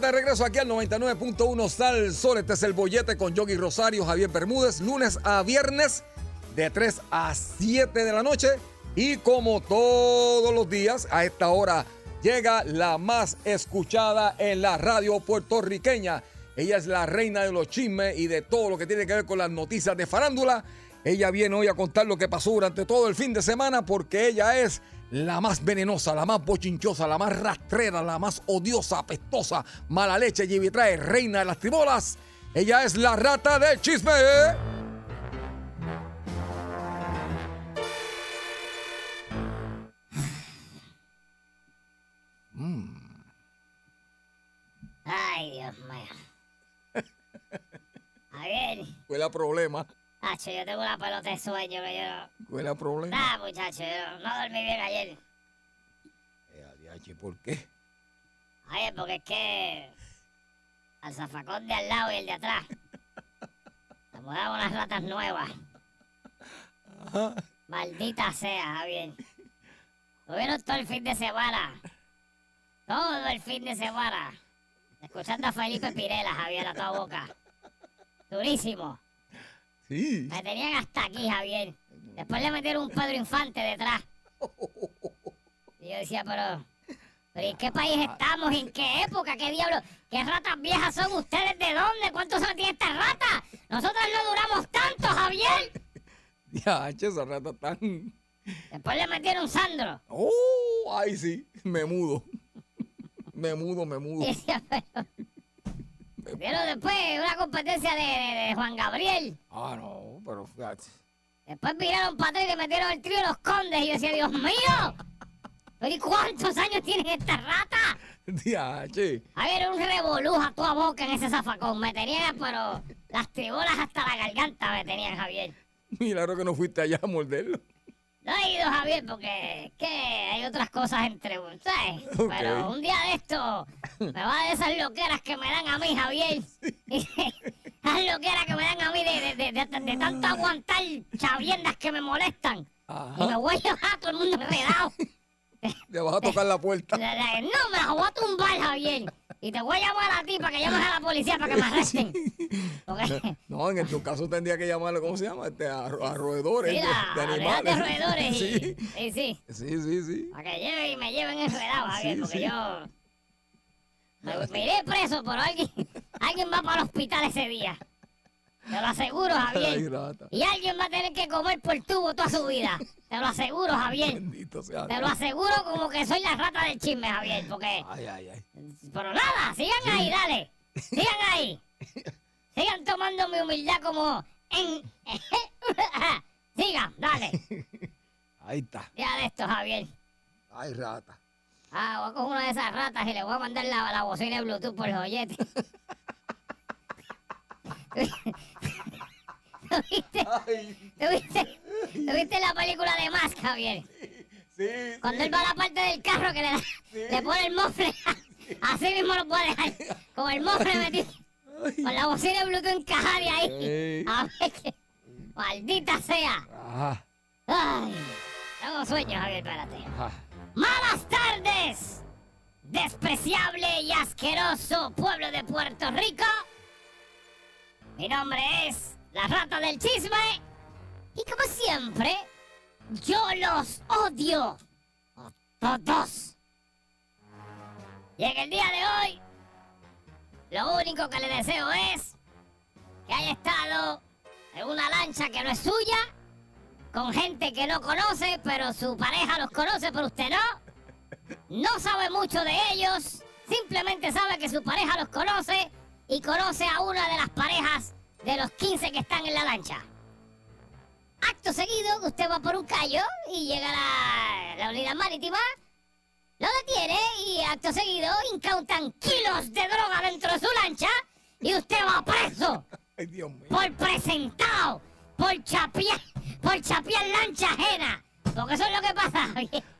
De regreso aquí al 99.1 Sal Sol. Este es el bollete con Yogi Rosario, Javier Bermúdez, lunes a viernes de 3 a 7 de la noche. Y como todos los días, a esta hora llega la más escuchada en la radio puertorriqueña. Ella es la reina de los chismes y de todo lo que tiene que ver con las noticias de farándula. Ella viene hoy a contar lo que pasó durante todo el fin de semana porque ella es la más venenosa, la más bochinchosa, la más rastrera, la más odiosa, apestosa, mala leche, y trae reina de las tribolas. Ella es la rata del chisme. Ay, Dios mío. A ver. ¿Cuál es el problema? Hacho, yo tengo una pelota de sueño que yo ¿Cuál es el problema? Ah, muchacho, yo no dormí bien ayer. Eh, ¿Por qué? Ay, porque es que al zafacón de al lado y el de atrás se mudaron unas ratas nuevas. Maldita sea, Javier. Tuvieron todo el fin de semana. Todo el fin de semana. Escuchando a Felipe Pirela, Javier, a toda boca. Durísimo. Me tenían hasta aquí, Javier. Después le metieron un Pedro Infante detrás. Y yo decía, pero, pero ¿en qué país estamos? ¿En qué época? ¿Qué diablo? ¿Qué ratas viejas son ustedes? ¿De dónde? ¿Cuántos años tiene esta rata? Nosotros no duramos tanto, Javier. Ya, esa rata tan... Después le metieron Sandro. Oh, ay sí, me mudo. Me mudo, me mudo. Pero después una competencia de, Juan Gabriel. Ah, no, pero fíjate. Después miraron para atrás y le metieron el trío de los condes. Y yo decía, Dios mío. ¿Pero y cuántos años tiene esta rata? Diache. A ver, un revoluja a toda boca en ese zafacón. Me tenía, pero las tribolas hasta la garganta me tenían, Javier. Milagro que no fuiste allá a morderlo. No he ido, Javier, porque que hay otras cosas entre ¿sabes? Pero un día de esto me va de esas loqueras que me dan a mí, Javier. Esas loqueras que me dan a mí de, tanto aguantar chaviendas que me molestan. Y me voy a dejar todo el mundo enredado. Le vas a tocar la puerta. No, me la voy a tumbar, Javier. Y te voy a llamar a ti para que llames a la policía para que me arresten. No, en tu caso tendría que llamarle, ¿cómo se llama? Este, a, roedores de, animales. de roedores. Sí. sí. sí, sí. Sí, sí, Para que lleven y me lleven enredado, Javier, porque yo... Me, iré preso, pero alguien, alguien va para el hospital ese día. Te lo aseguro, Javier. y alguien va a tener que comer por tubo toda su vida. Te lo aseguro, Javier. Bendito sea Te lo aseguro como que soy la rata del chisme, Javier, porque... Ay, ay, ay. Pero nada, sigan ahí, dale. Sigan ahí. Sigan tomando mi humildad como en... Sigan, dale. Ahí está. Ya de esto, Javier. Ay, rata. Ah, voy a coger una de esas ratas y le voy a mandar la, la bocina de Bluetooth por el joyete. ¿Viste? ¿Tuviste, ¿Tuviste la película de Mask, Javier? Sí, Cuando él va a la parte del carro que le, le pone el mofle, así mismo lo puede dejar. Con el mofle metido. Con la bocina de Bluetooth encajada de ahí. A ver qué. Maldita sea. Ay. Tengo sueños, Javier, espérate. Malas tardes. Despreciable y asqueroso pueblo de Puerto Rico. Mi nombre es la rata del chisme. Y como siempre, yo los odio a todos. Y en el día de hoy, lo único que le deseo es que haya estado en una lancha que no es suya, con gente que no conoce, pero su pareja los conoce, pero usted no. no sabe mucho de ellos, simplemente sabe que su pareja los conoce y conoce a una de las parejas de los 15 que están en la lancha. Acto seguido, usted va por un callo y llega a la, la unidad marítima, lo detiene y acto seguido incautan kilos de droga dentro de su lancha y usted va preso Ay, Dios mío. por presentado, por chapear, por chapear lancha ajena. Porque eso es lo que pasa,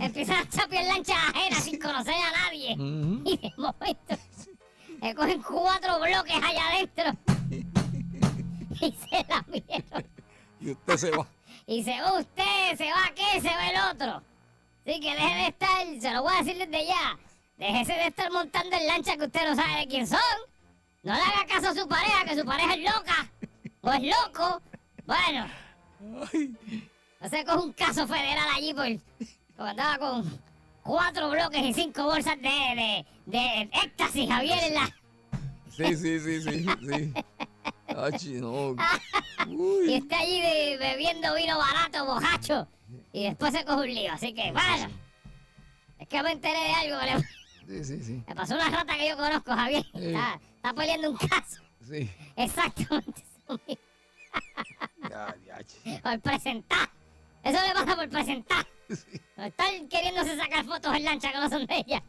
Empiezan a chapear lanchas ajenas sin conocer a nadie. Y de momento se cogen cuatro bloques allá adentro. Y se la vieron. Y usted se va. Y se va usted, se va aquel, se va el otro. Así que deje de estar, se lo voy a decir desde ya. Déjese de estar montando en lancha que usted no sabe de quién son. No le haga caso a su pareja, que su pareja es loca. O es loco. Bueno, no se coge un caso federal allí por. Porque andaba con cuatro bloques y cinco bolsas de, de, de éxtasis, Javier, en la. sí, sí, sí, sí, sí. No. Y está allí de- bebiendo vino barato, bojacho. Y después se coge un lío. Así que, bueno. Es que me enteré de algo. Sí, sí, sí. me pasó una rata que yo conozco, Javier. Sí. Está, está peleando un caso. Sí. Exactamente. Ya, ya. Por presentar. Eso le pasa por presentar. Sí. Por estar queriéndose sacar fotos en lancha que no son de ella.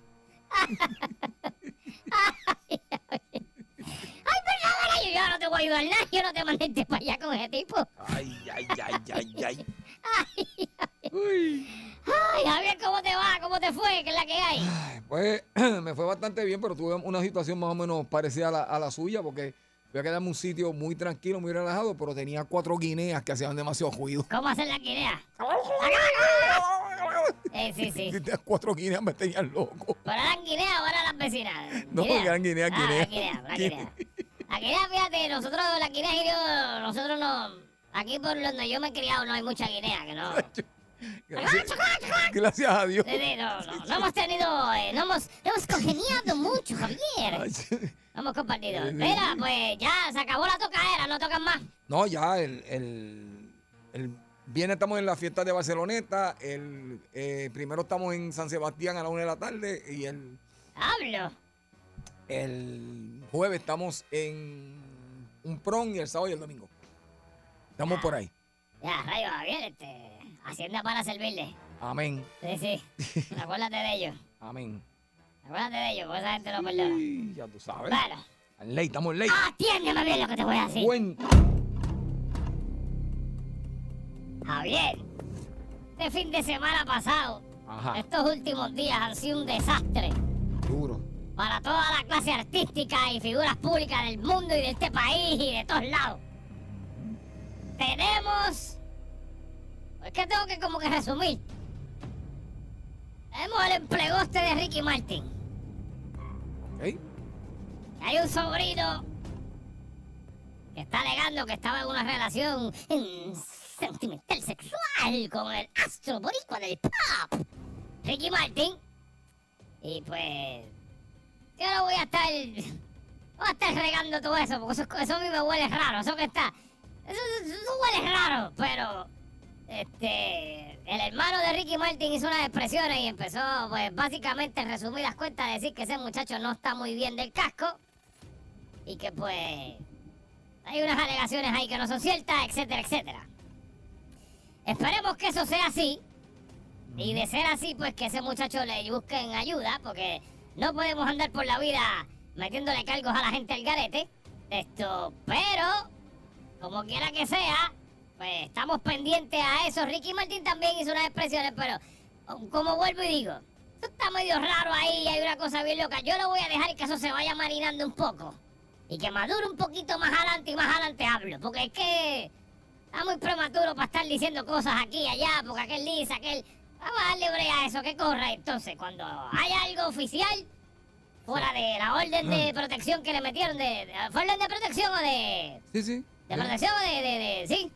Ay, perdóname, yo, yo no te voy a ayudar nada. Yo no te mandé para allá con ese tipo. Ay, ay, ay, ay, ay. Ay, Uy. ay, Javier, ¿cómo te va? ¿Cómo te fue? ¿Qué es la que hay? Ay, Pues me fue bastante bien, pero tuve una situación más o menos parecida a la, a la suya, porque fui a quedarme en un sitio muy tranquilo, muy relajado, pero tenía cuatro guineas que hacían demasiado ruido. ¿Cómo hacer la guinea? Eh, sí, sí. Las cuatro guineas me tenían loco. ¿Pero eran guinea o eran las vecinas? No, eran guinea, Ah, guinea. la guinea, la guinea. La guinea, fíjate, nosotros, la guinea yo, nosotros no... Aquí por donde yo me he criado no hay mucha guinea, que no... Gracias, gracias a Dios. No hemos tenido, eh, no hemos, no hemos congeniado mucho, Javier. Sí, sí. Mira, pues ya se acabó la tocaera, no tocan más. No, ya el, el, el viernes estamos en la fiesta de Barceloneta, el eh, primero estamos en San Sebastián a la una de la tarde y el, Hablo. el jueves estamos en un prom y el sábado y el domingo. Estamos por ahí. Ya, rayo, Javier, este, Hacienda para servirle. Amén. Sí, sí. Acuérdate de ellos. Amén. Acuérdate de ellos, porque esa gente no perdona. Y ya tú sabes. Bueno, En ley, estamos en ley. atiéndeme bien lo que te voy a decir. Buen- Javier, este fin de semana pasado, Ajá. estos últimos días han sido un desastre Duro. para toda la clase artística y figuras públicas del mundo y de este país y de todos lados. Tenemos... Es que tengo que como que resumir. Tenemos el emplegoste de Ricky Martin. ¿Ok? Hay un sobrino que está alegando que estaba en una relación sentimental sexual con el astro boricua del pop, Ricky Martin. Y pues, yo no voy a estar, voy a estar regando todo eso, porque eso, eso a mí me huele raro, eso que está, eso, eso huele raro, pero, este, el hermano de Ricky Martin hizo unas expresiones y empezó, pues, básicamente, en resumidas cuentas, a decir que ese muchacho no está muy bien del casco y que, pues, hay unas alegaciones ahí que no son ciertas, etcétera, etcétera. Esperemos que eso sea así. Y de ser así, pues que ese muchacho le busquen ayuda, porque no podemos andar por la vida metiéndole cargos a la gente al garete. Esto, pero, como quiera que sea, pues estamos pendientes a eso. Ricky Martin también hizo unas expresiones, pero, como vuelvo y digo, esto está medio raro ahí, hay una cosa bien loca. Yo lo voy a dejar que eso se vaya marinando un poco. Y que madure un poquito más adelante y más adelante hablo. Porque es que está muy prematuro para estar diciendo cosas aquí y allá, porque aquel dice, aquel... Vamos a darle brea a eso, que corra. Entonces, cuando hay algo oficial, fuera de la orden de protección que le metieron, de, de- ¿fue orden de protección o de... Sí, sí. de protección o de, de, de- sí?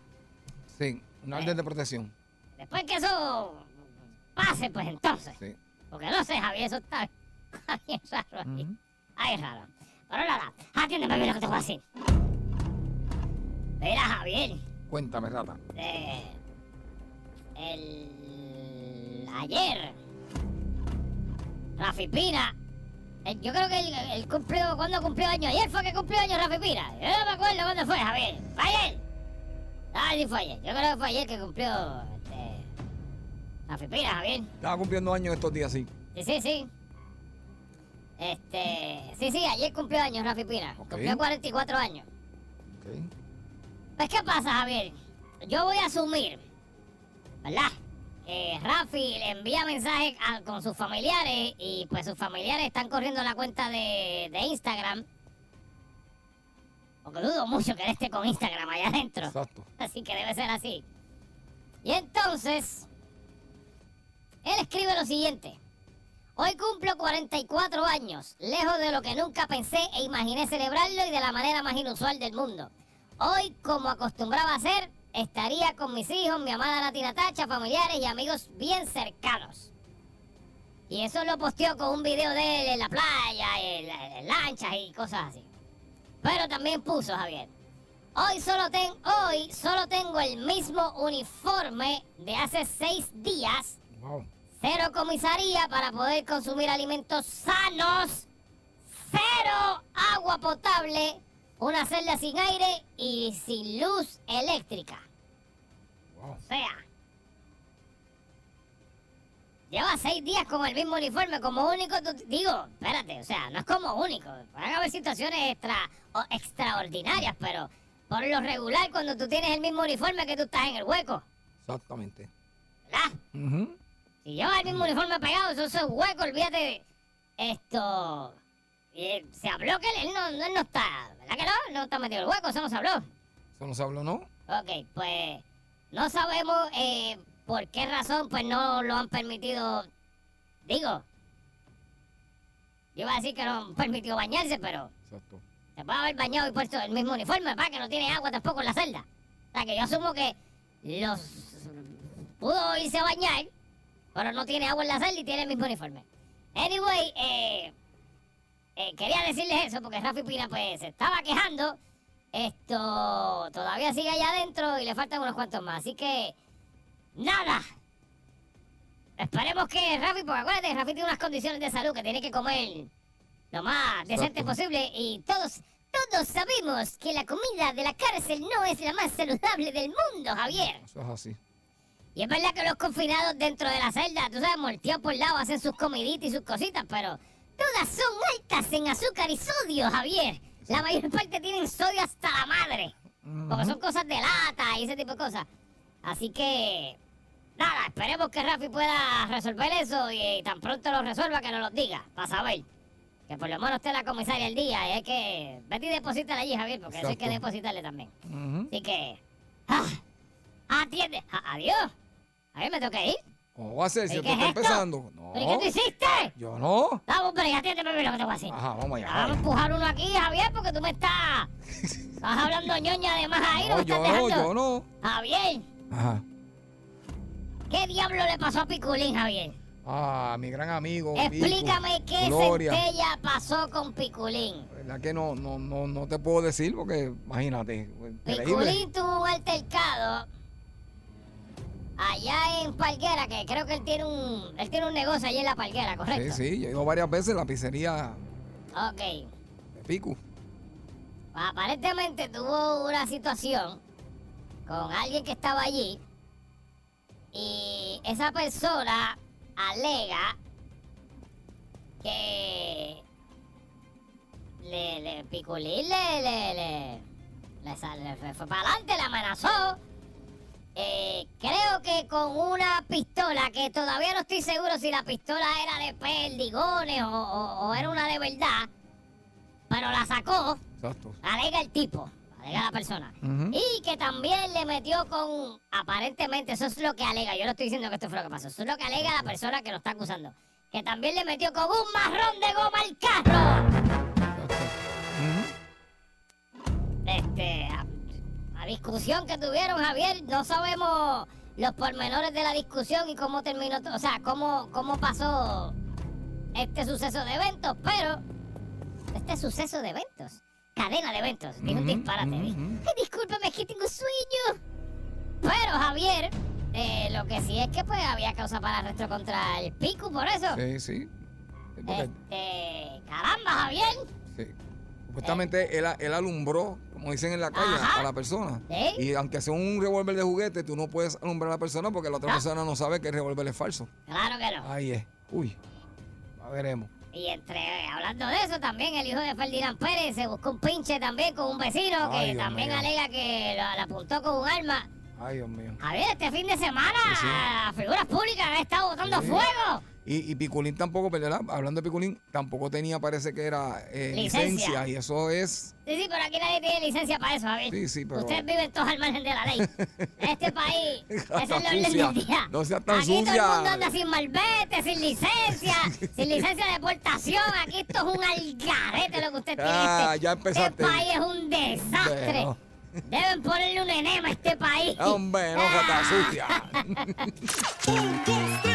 Sí, una orden de protección. Después que eso pase, pues entonces. Sí. Porque no sé, Javier, eso está bien raro ahí. Ujú. Ahí es raro. Pero nada, atiéndeme bien lo que te voy a decir. Mira, Javier, Cuéntame, rata. eh, el... ayer Rafi Pina. eh, Yo creo que él, él cumplió, ¿cuándo cumplió años? Ayer fue que cumplió años Rafi Pina. Yo no me acuerdo cuándo fue, Javier. ¿Fue ayer? Ah, sí fue ayer. Yo creo que fue ayer que cumplió este, Rafi Pina, Javier. Estaba cumpliendo años estos días, sí. Sí, sí, sí. Este, sí, sí, ayer cumplió años Rafi Pina. Ok. Cumplió 44 años. Ok. Pues, ¿qué pasa, Javier? Yo voy a asumir, ¿verdad? Que Rafi le envía mensajes a- con sus familiares y pues sus familiares están corriendo la cuenta de, de Instagram. Porque dudo mucho que él esté con Instagram allá adentro. Exacto. Así que debe ser así. Y entonces, él escribe lo siguiente. Hoy cumplo 44 años, lejos de lo que nunca pensé e imaginé celebrarlo y de la manera más inusual del mundo. Hoy, como acostumbraba a hacer, estaría con mis hijos, mi amada Latina Tacha, familiares y amigos bien cercanos. Y eso lo posteó con un video de él en la playa, en, en lanchas y cosas así. Pero también puso, Javier, Hoy solo, ten, hoy solo tengo el mismo uniforme de hace seis días. Wow. Cero comisaría para poder consumir alimentos sanos. Cero agua potable. Una celda sin aire y sin luz eléctrica. Wow. O sea, lleva seis días con el mismo uniforme como único. tú- digo, espérate, o sea, no es como único. Pueden haber situaciones extra, o extraordinarias, pero por lo regular, cuando tú tienes el mismo uniforme que tú estás en el hueco, Exactamente. ¿verdad? Si llevas el mismo uniforme pegado, eso, es hueco, olvídate de esto. eh, se habló que él no, él no está, ¿verdad que no? No está metido en el hueco, eso no se habló. Eso no se habló, ¿no? Ok, pues no sabemos eh, por qué razón pues no lo han permitido. Digo, yo iba a decir que no han permitido bañarse, pero Exacto. se puede haber bañado y puesto el mismo uniforme, para que no tiene agua tampoco en la celda. O sea que yo asumo que los pudo irse a bañar, pero no tiene agua en la celda y tiene el mismo uniforme. Anyway, eh, eh, quería decirles eso porque Rafi Pina pues se estaba quejando. Esto todavía sigue allá adentro y le faltan unos cuantos más. Así que, nada. Esperemos que Rafi, porque acuérdate, Rafi tiene unas condiciones de salud que tiene que comer lo más decente posible y todos, todos sabemos que la comida de la cárcel no es la más saludable del mundo, Javier. Eso es así. Y es verdad que los confinados dentro de la celda, tú sabes, molteados por lado, hacen sus comiditas y sus cositas, pero todas son altas en azúcar y sodio, Javier. La mayor parte tienen sodio hasta la madre. Porque son cosas de lata y ese tipo de cosas. Así que, nada, esperemos que Rafi pueda resolver eso y, tan pronto lo resuelva que nos lo diga, para saber. Que por lo menos esté la comisaria el día y hay que... Vete y deposítala allí, Javier, porque eso hay que depositarle también. Ujú. Así que... ¡Ah! ¡Atiende! ¡Adiós! A ver, me toca ir. ¿Cómo va a ser si ¿Y esto está empezando? No. ¿Pero qué tú hiciste? Yo no. Vamos, pero ya atiéndeme lo que te voy a decir. Ajá, vamos allá. Vamos a empujar uno aquí, Javier, porque tú me estás... Estás hablando ñoña de más ahí, no, No, me estás yo no, dejando. yo no. Javier, Ajá. ¿Qué diablo le pasó a Piculín, Javier? Ah, mi gran amigo. Explícame Pico, qué Gloria. centella pasó con Piculín. ¿Verdad que no, no, no, no te puedo decir? Porque imagínate. Piculín tuvo un altercado allá en Palguera, que creo que él tiene un, él tiene un negocio allí en la Palguera, Sí, ¿correcto? sí, yo he ido varias veces a la pizzería Ok. de Pico. Aparentemente tuvo una situación con alguien que estaba allí y esa persona alega que le, le Piculín le, le, le, le fue, fue para adelante, le amenazó. Eh, creo que con una pistola, que todavía no estoy seguro si la pistola era de perdigones o, o- o era una de verdad, pero la sacó Exacto. alega el tipo, alega la persona. Y que también le metió con, aparentemente, eso es lo que alega, yo no estoy diciendo que esto fue lo que pasó, eso es lo que alega la persona que lo está acusando. Que también le metió con un marrón de goma al carro. Este, a, a discusión que tuvieron, Javier, no sabemos los pormenores de la discusión y cómo terminó, o sea, cómo, cómo pasó este suceso de eventos, pero este suceso de eventos, cadena de eventos, dije un disparate. Ay, discúlpame, es que tengo sueño. Pero, Javier, eh, lo que sí es que pues había causa para arresto contra el Pico por eso. Sí, sí. porque- Este, caramba, Javier. Sí. Supuestamente él, él alumbró, como dicen en la calle, Ajá. a la persona. Sí. Y aunque sea un revólver de juguete, tú no puedes alumbrar a la persona porque la otra No. persona no sabe que el revólver es falso. Claro que no. Ahí es. Uy. Ya veremos. Y entre, hablando de eso, también el hijo de Ferdinand Pérez se buscó un pinche también con un vecino Ay, que Dios también mío. alega que lo, apuntó con un arma. Ay, Dios mío. Javier, este fin de semana, Sí, sí. las figuras públicas han estado botando Sí. fuego. Y, y Piculín tampoco, ¿verdad? Hablando de Piculín, tampoco tenía, parece que era eh, Licencia. licencia. Y eso es. Sí, sí, pero aquí nadie tiene licencia para eso, Javier. Sí, sí, pero- Ustedes viven todos al margen de la ley. Este país, ese es el orden del día. No seas tan aquí todo el mundo anda sin malvete, sin licencia, sin licencia de deportación. Aquí esto es un algarete lo que usted tiene. Ah, este, ya empezaste. Este país es un desastre. Bueno. Deben ponerle un enema a este país. Hombre, no, jota sucia.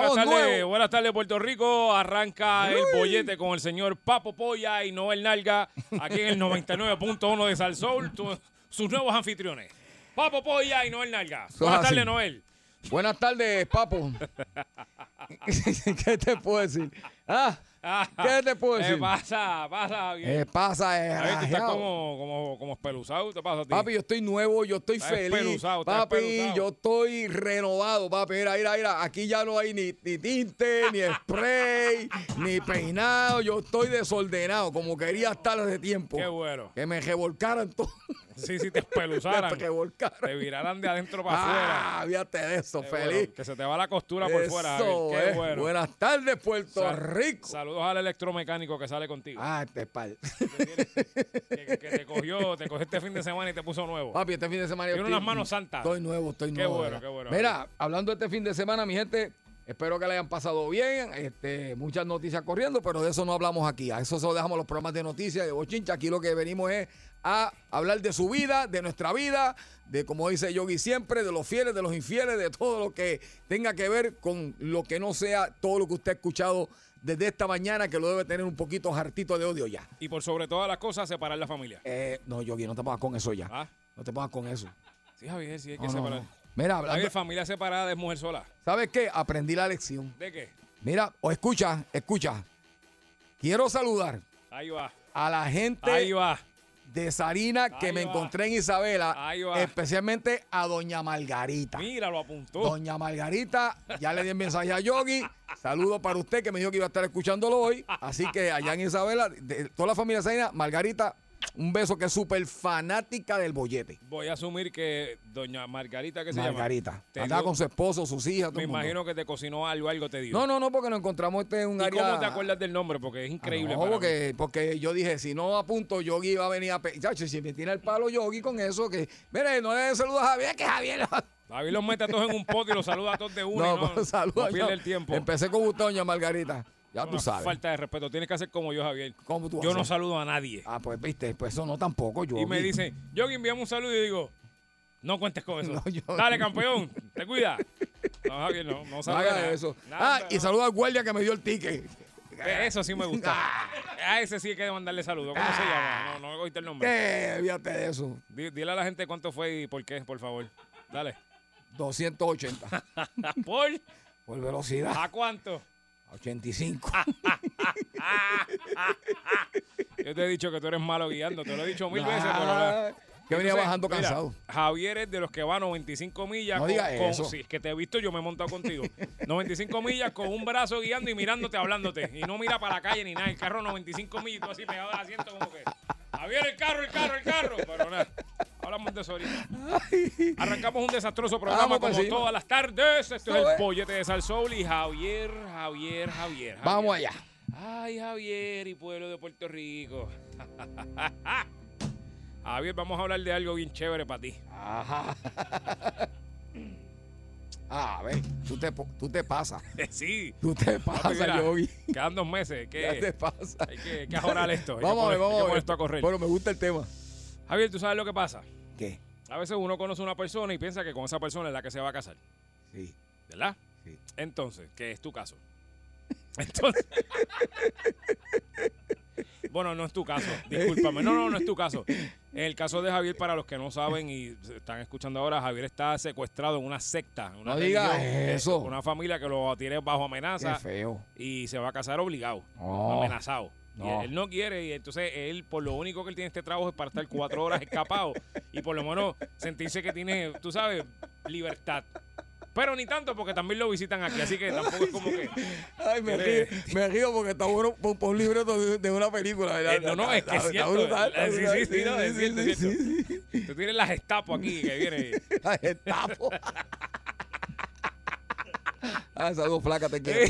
Buenas tardes, buenas tardes Puerto Rico. Arranca el bollete con el señor Papo Polla y Noel Nalga aquí en el 99.1 de Salsoul, tu- sus nuevos anfitriones. Papo Polla y Noel Nalga. Buenas tardes, Noel. Buenas tardes, papo. ¿Qué te puedo decir? Ah, ¿Qué te puedo decir? ¿Qué pasa? Pasa bien. ¿Qué pasa, Ay, tú estás desgraciado? como, como, como espeluzado, ¿te pasa a ti? Papi, yo estoy nuevo, yo estoy Estás feliz. espeluzado, Papi, espeluzado. yo estoy renovado, papi. Mira, mira, mira. Aquí ya no hay ni, ni tinte, ni spray, ni peinado. Yo estoy desordenado, como quería estar hace tiempo. Qué bueno. Que me revolcaran todo. Sí, sí, te espeluzaran. Revolcaran. te viraran de adentro para afuera. Ah, fíjate de eso, Qué feliz. bueno, que se te va la costura por fuera. Eso. Qué es. bueno. Buenas tardes, Puerto Sal- Rico. Saludos al electromecánico que sale contigo. Ah, este pal. que, que te cogió, te cogió este fin de semana y te puso nuevo. Papi, este fin de semana Tiene unas manos santas. Estoy nuevo, estoy Qué nuevo. bueno, ¿verdad? qué bueno. Mira, hablando de este fin de semana, mi gente, espero que le hayan pasado bien. Este, muchas noticias corriendo, pero de eso no hablamos aquí. A eso solo dejamos los programas de noticias de Bochincha. Aquí lo que venimos es a hablar de su vida, de nuestra vida, de como dice Yogi siempre, de los fieles, de los infieles, de todo lo que tenga que ver con lo que no sea todo lo que usted ha escuchado desde esta mañana, que lo debe tener un poquito hartito de odio ya. Y por sobre todas las cosas, separar la familia. Eh, no, Yogi, no te pongas con eso ya. Ah, No te pongas con eso. sí, Javier, sí hay que No, no, separar. no. Mira, hablando, Javier, familia separada es mujer sola. ¿sabes qué? Aprendí la lección. ¿De qué? Mira, o escucha, escucha. Quiero saludar Ahí va. a la gente Ahí va. de Sarina que Ahí me va. encontré en Isabela, Ahí va. especialmente a Doña Margarita. Mira, lo apuntó. Doña Margarita, ya le di el mensaje a Yogi. Saludo para usted que me dijo que iba a estar escuchándolo hoy. Así que allá en Isabela, de toda la familia Sarina, Margarita, un beso que es súper fanática del bollete. Voy a asumir que doña Margarita, ¿qué se Margarita. llama? Te Andaba dio- con su esposo, sus hijas, todo Me el mundo. imagino que te cocinó algo, algo te dio. No, no, no, porque nos encontramos este en un ¿Y área. cómo te acuerdas del nombre? Porque es Ah, increíble. no, para mí. porque, porque yo dije, si no apunto, Yogi va a venir a... pe- Chacho, si me tiene el palo Yogi con eso, que... Mire, no le den saludos a Javier, que Javier... Javier los mete a todos en un pote y los saluda a todos de una. No, y no, saludos. no pierde el tiempo. Empecé con usted, doña Margarita. Ya tú sabes. Falta de respeto. Tienes que hacer como yo, Javier. ¿Cómo tú Yo no saludo a nadie. Ah, pues viste, pues eso no tampoco, yo. y me dicen, yo enviamos un saludo y digo, no cuentes con eso. No, yo- Dale, campeón, te cuida. No, Javier, no, no No saluda haga nada. eso. Nada, ah, y no. saluda al guardia que me dio el ticket. Eh, Eso sí me gusta. A ese sí hay que mandarle saludo. ¿Cómo se llama? No, no oíste el nombre. ¿Qué? Fíjate de eso. Di- Dile a la gente cuánto fue y por qué, por favor. Dale. 280. ¿Por? Por velocidad. ¿A cuánto? 85. Yo te he dicho que tú eres malo guiando. Te lo he dicho mil veces, pero... Que venía bajando mira, cansado. Javier es de los que va 95 millas. No con, diga con- eso. es que te he visto, yo me he montado contigo. 95 millas con un brazo guiando y mirándote, hablándote. Y no mira para la calle ni nada. El carro 95 millas y tú así pegado al asiento como que... Javier, el carro, el carro, el carro. Pero nada, hablamos de eso ahorita. Arrancamos un desastroso programa Vamos como encima. todas las tardes. Esto es el pollete de Salsoul y Javier, Javier, Javier. Vamos Javier. allá. Ay, Javier y pueblo de Puerto Rico. Javier, vamos a hablar de algo bien chévere para ti. Ajá. Ah, a ver, tú te, po- tú te pasas. sí. Tú te pasas, mira, Yogi. Quedan dos meses. Ya te pasa. hay que, hay que ajorar esto. hay Vamos a ver, vamos a ver. esto a correr. Bueno, me gusta el tema. Javier, ¿tú sabes lo que pasa? ¿Qué? A veces uno conoce a una persona y piensa que con esa persona es la que se va a casar. Sí. ¿Verdad? Sí. Entonces, ¿qué es tu caso? Entonces. bueno, no es tu caso. Discúlpame. No, no, no es tu caso. En el caso de Javier, para los que no saben y están escuchando ahora, Javier está secuestrado en una secta. Una No digas eso. Una familia que lo tiene bajo Qué amenaza feo. y se va a casar obligado, amenazado. Y No. él no quiere y entonces él, por lo único que él tiene este trabajo es para estar cuatro horas escapado y por lo menos sentirse que tiene, tú sabes, libertad. Pero ni tanto porque también lo visitan aquí, así que tampoco es como que... Ay, me río, me río porque está bueno por, por un libreto de, de una película. ¿verdad? Eh, no, no, es que es cierto. brutal, sí, sí, sí, no, es cierto, cierto. Tú tienes las Gestapo aquí que viene. La Gestapo. Ah, esas dos flacas te quiero.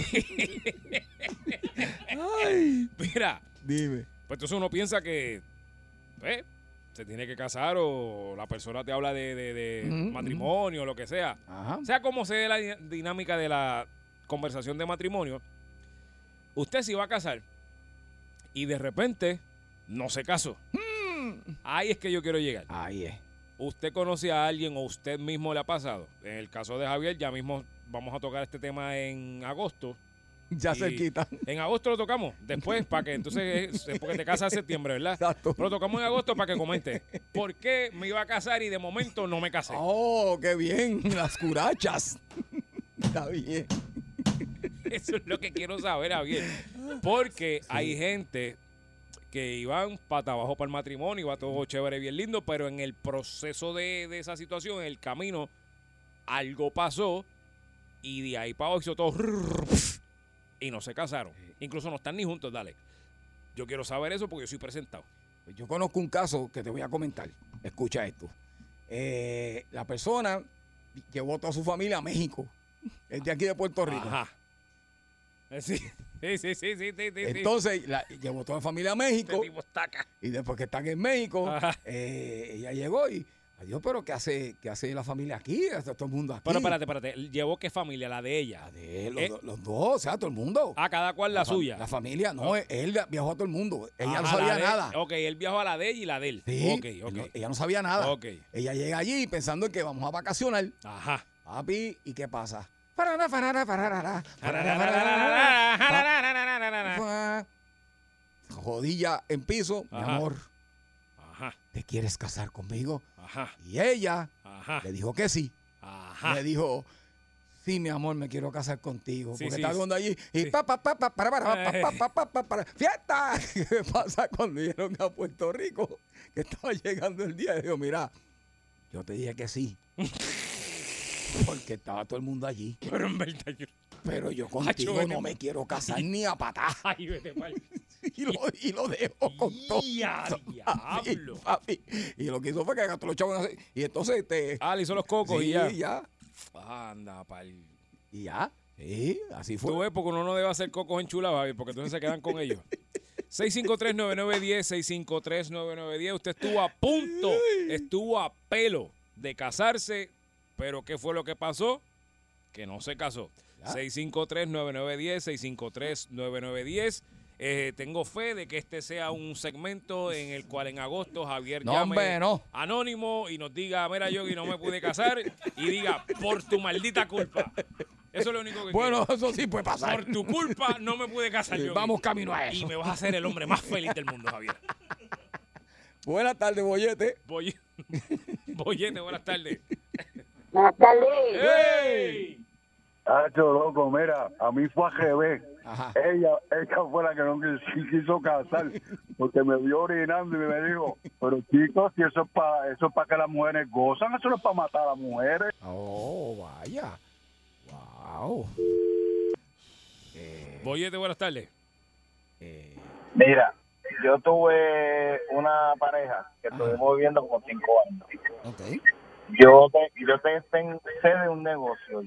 Ay, Mira, dime. pues entonces uno piensa que pues, se tiene que casar o la persona te habla de, de- de Ujú, matrimonio o lo que sea. Ajá. sea como se dé la di- dinámica de la conversación de matrimonio, usted se iba a casar y de repente no se casó. Ahí es que yo quiero llegar. Ahí es. ¿Usted conoce a alguien o usted mismo le ha pasado? En el caso de Javier, ya mismo vamos a tocar este tema en agosto. Ya cerquita. En agosto lo tocamos, después, para que entonces, eh, porque te casas en septiembre, ¿verdad? Exacto. Pero lo tocamos en agosto para que comente. ¿Por qué me iba a casar y de momento no me casé? Oh, qué bien. Las curachas. Está bien. Eso es lo que quiero saber, Javier. Porque hay gente que iban pata abajo para el matrimonio, iba todo chévere, bien lindo, pero en el proceso de, de esa situación, en el camino, algo pasó y de ahí para abajo hizo todo y no se casaron. Incluso no están ni juntos, dale. Yo quiero saber eso porque yo soy presentado. Pues yo conozco un caso que te voy a comentar. Escucha esto. Eh, la persona llevó a toda su familia a México. Es de aquí de Puerto Rico. Ajá. Eh, Sí, sí, sí, sí, sí, sí. Entonces, la- llevó toda la familia a Este México. tipo. Y después que están en México, eh, ella llegó y, adiós, pero ¿qué hace, qué hace la familia aquí? Está todo el mundo aquí. Pero espérate, espérate. ¿Llevó qué familia? La de ella. La de los, Eh. do- los dos, o sea, todo el mundo. Ah, cada cual la, suya. La familia, no, él viajó a todo el mundo. Ella no Ajá, sabía de- nada. Ok, él viajó a la de ella y la de él. Sí, Ok, él ok. ella no sabía nada. Ok. Ella llega allí pensando en que vamos a vacacionar. Ajá. Papi, ¿y qué pasa? Farara, farara, farara, farara, farara, fa- fa- Jodilla en piso, mi Ajá. amor, Ajá. ¿Te quieres casar conmigo? Ajá. Y ella Ajá. le dijo que sí. Ajá. Le dijo, sí, mi amor, me quiero casar contigo. Porque sí, está sí. donde allí. Y Sí. pa, pa, pa, pa, para, para, pa, Eh. pa, pa, pa, pa, para, ¡Fiesta! ¿Qué pasa cuando llegaron a Puerto Rico? Que estaba llegando el día. Y dijo, mira, yo te dije que sí. Porque estaba todo el mundo allí. Pero en verdad yo... Pero yo Hacho, contigo vete no me quiero casar ni a patá. Ay, vete. Y lo, y lo dejó con todo. ¡Ya, Papi, diablo! papi. Y lo que hizo fue que gastó los chavos. Y entonces, este. Ah, le hizo los cocos sí, y ya. ya. Anda, pal. Y ya. Sí, así fue. Tú ves, porque uno no debe hacer cocos enchulados, Javier, porque entonces se quedan con ellos. 653-9910, 653-9910. Usted estuvo a punto, estuvo a pelo de casarse, pero ¿qué fue lo que pasó? Que no se casó. Ya. 653-9910, 653-9910. Eh, tengo fe de que este sea un segmento en el cual en agosto Javier No, llame hombre, no. anónimo y nos diga, mira Yogi, no me pude casar y diga, por tu maldita culpa. Eso es lo único que Bueno, quiero. eso sí puede pasar. Por tu culpa no me pude casar Yogi. vamos camino a Y eso. me vas a hacer el hombre más feliz del mundo, Javier. Buenas tardes, Bollete. Boy- Boyete, buenas tardes. Buenas tardes. ¡Ey! Hacho, loco, mira, a mí fue a GB. Ajá. Ella, ella fue la que no quis- quiso casar, porque me vio orinando y me dijo, pero chicos, si eso es para eso es para que las mujeres gozan, eso no es para matar a las mujeres. Oh, vaya. Wow. Eh, Boyete, buenas tardes. eh, Mira, yo tuve una pareja que estuvimos viviendo como cinco años. ok. Yo te, yo te, sé de un negocio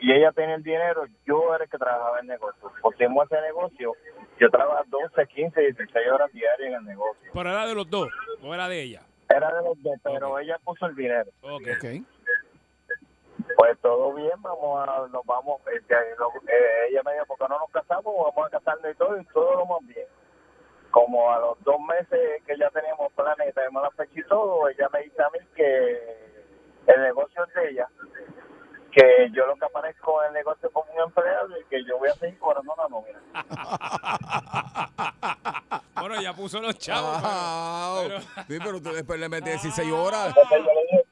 y ella tenía el dinero, yo era el que trabajaba en el negocio. Pusimos ese negocio, yo trabajaba 12, 15, 16 horas diarias en el negocio. ¿Pero era de los dos o era de ella? Era de los dos, pero ella puso el dinero. Ok. Ok. Pues todo bien, vamos a, nos vamos, este, lo- eh, ella me dijo, ¿por qué no nos casamos? Vamos a casarnos y todo, y todo lo más bien. Como a los dos meses que ya teníamos planes y tenemos la fecha y todo, ella me dice a mí que el negocio es de ella, que yo lo que aparezco en el negocio como un empleado y que yo voy a seguir cobrando la nómina. Bueno, ya puso los chavos. Ah, pero- sí, pero tú después le metes 16 horas. Entonces yo le dije,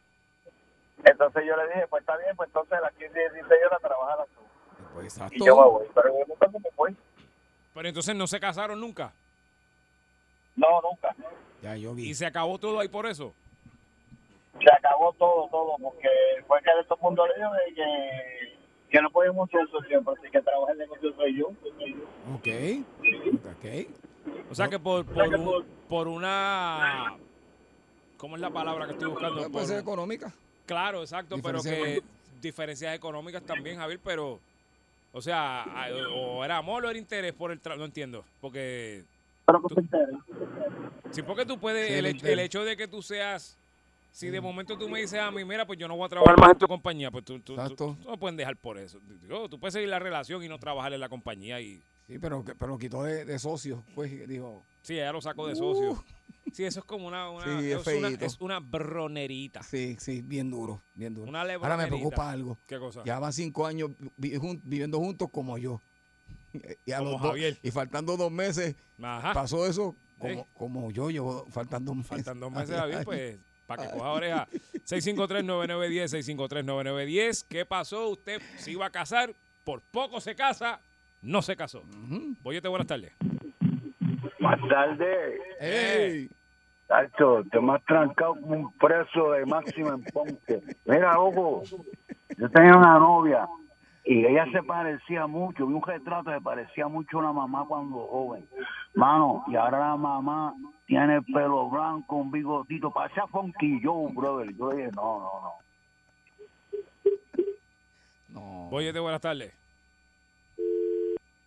entonces yo le dije, pues está bien, pues entonces las 15 y 16 horas trabajas tú. Pues Y yo me exacto. voy, pero yo nunca me fui. pero entonces no se casaron nunca. No, nunca. Ya yo Y vi. se acabó todo ahí por eso. Se acabó todo, todo, porque fue que todo el mundo de que, que no podíamos hacer eso siempre, así que trabaja el negocio soy yo. Ok. Ok. O sea que por, por, un- por una... ¿Cómo es la palabra que estoy buscando? Puede ser económica. Claro, exacto, pero que diferencias económicas también, Javier, pero, o sea, o era amor o era interés por el trabajo, no entiendo, porque, Pero entere. sí, porque tú puedes, Sí, el, el hecho- interés. el hecho de que tú seas, si de momento tú me dices a mí, mira, pues yo no voy a trabajar más en tu compañía, pues tú, tú, tú- no pueden dejar por eso. Digo, tú puedes seguir la relación y no trabajar en la compañía y, Sí, pero, pero quitó de, de socios. Pues dijo, sí, ella lo sacó de socio. Sí, eso es como una, una, Uh. Sí, es una, es una bronerita. sí, sí, bien duro, bien duro. Una Ahora me preocupa algo. ¿Qué cosa? Ya van cinco años vi- jun- viviendo juntos como yo. Y, a Como los dos- y faltando dos meses Ajá. pasó eso como, Sí. como yo, yo faltando meses. Faltan dos meses, Javier, pues para que coja oreja. 653-9910, 653-9910. ¿Qué pasó? Usted se iba a casar, por poco se casa, no se casó. Boyete, buenas tardes. Más tarde, ¡Ey! Tacho, te me has trancado como un preso de máxima en Ponce. Mira, ojo, yo tenía una novia y ella se parecía mucho, vi un retrato, se parecía mucho a la mamá cuando joven. Mano, y ahora la mamá tiene el pelo blanco, un bigotito, parecía Funky Joe, brother. Yo dije, no, no, no. No. Boyete, buenas tardes.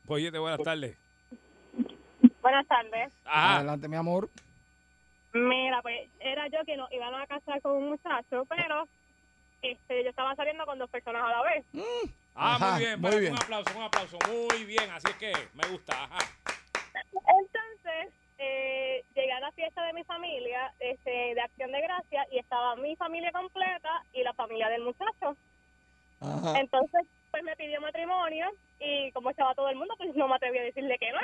Boyete, buenas tardes. Buenas tardes. Ajá. Adelante, mi amor. Mira, pues era yo que nos iban a casar con un muchacho, pero este, yo estaba saliendo con dos personas a la vez. Ah, Ajá, muy bien. muy para- bien. Un aplauso, un aplauso. Muy bien. Así es que me gusta. Ajá. Entonces, eh, llegué a la fiesta de mi familia este, de Acción de Gracia y estaba mi familia completa y la familia del muchacho. Ajá. Entonces, pues me pidió matrimonio y como estaba todo el mundo, pues no me atreví a decirle que no.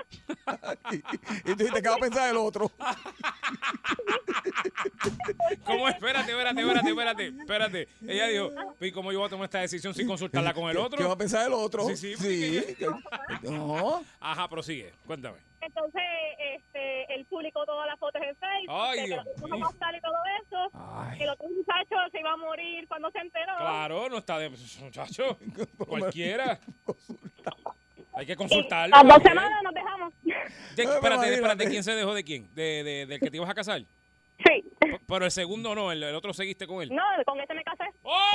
y, tú dijiste, ¿qué va a pensar el otro? ¿Cómo? Espérate, espérate, espérate, espérate. Espérate. Ella dijo, ¿y cómo yo voy a tomar esta decisión sin consultarla con el ¿Qué- otro? ¿Qué va a pensar el otro? Sí, sí, sí. No. Ajá, prosigue. Cuéntame. Entonces, este, él publicó todas las fotos en Facebook, Ay, Dios mío. y todo eso. Ay. El otro muchacho se iba a morir cuando se enteró. Claro, no está de muchacho. Cualquiera. Hay que consultarlo. A dos ¿eh? semanas nos dejamos. De- espérate, espérate, ¿quién se dejó de quién? ¿De, de- del que te ibas a casar? Sí. P- Pero el segundo no, el, el otro seguiste con él. No, con ese me casé. ¡Oh!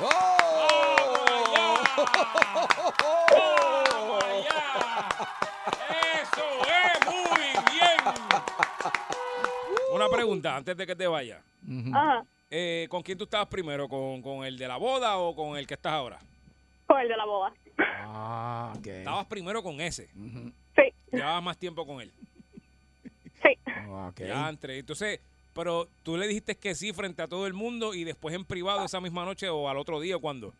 ¡Oh! allá! ¡Eso es! ¡Muy bien! Una pregunta antes de que te. Ajá. Eh, ¿Con quién tú estabas primero? ¿Con, ¿Con el de la boda o con el que estás ahora? Con el de la boda. Ah, ok. Estabas primero con ese. Sí, Llevabas más tiempo con él. sí. Ah, ok. Ya entre. Entonces, pero tú le dijiste que sí frente a todo el mundo y después en privado esa misma noche o al otro día o cuándo.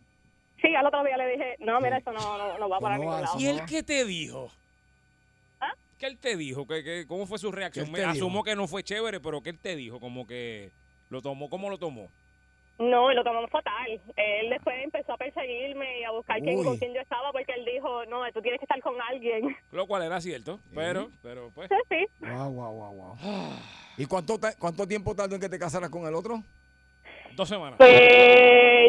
Sí, al otro día le dije, no, mira, eso no, no, no va para ¿Cómo ningún lado. ¿Y él qué te dijo? ¿Ah? ¿Qué él te dijo? ¿Qué, qué- cómo fue su reacción? ¿Qué él Me asumo dijo? que no fue chévere, pero ¿qué él te dijo? Como que lo tomó, ¿cómo lo tomó? No, lo tomamos fatal. Él después empezó a perseguirme y a buscar quién, con quién yo estaba porque él dijo, no, tú tienes que estar con alguien. Lo cual era cierto, pero, pero pues. Sí, sí. Wow, wow, wow, wow. ¿Y cuánto, cuánto tiempo tardó en que te casaras con el otro? Dos semanas. Pues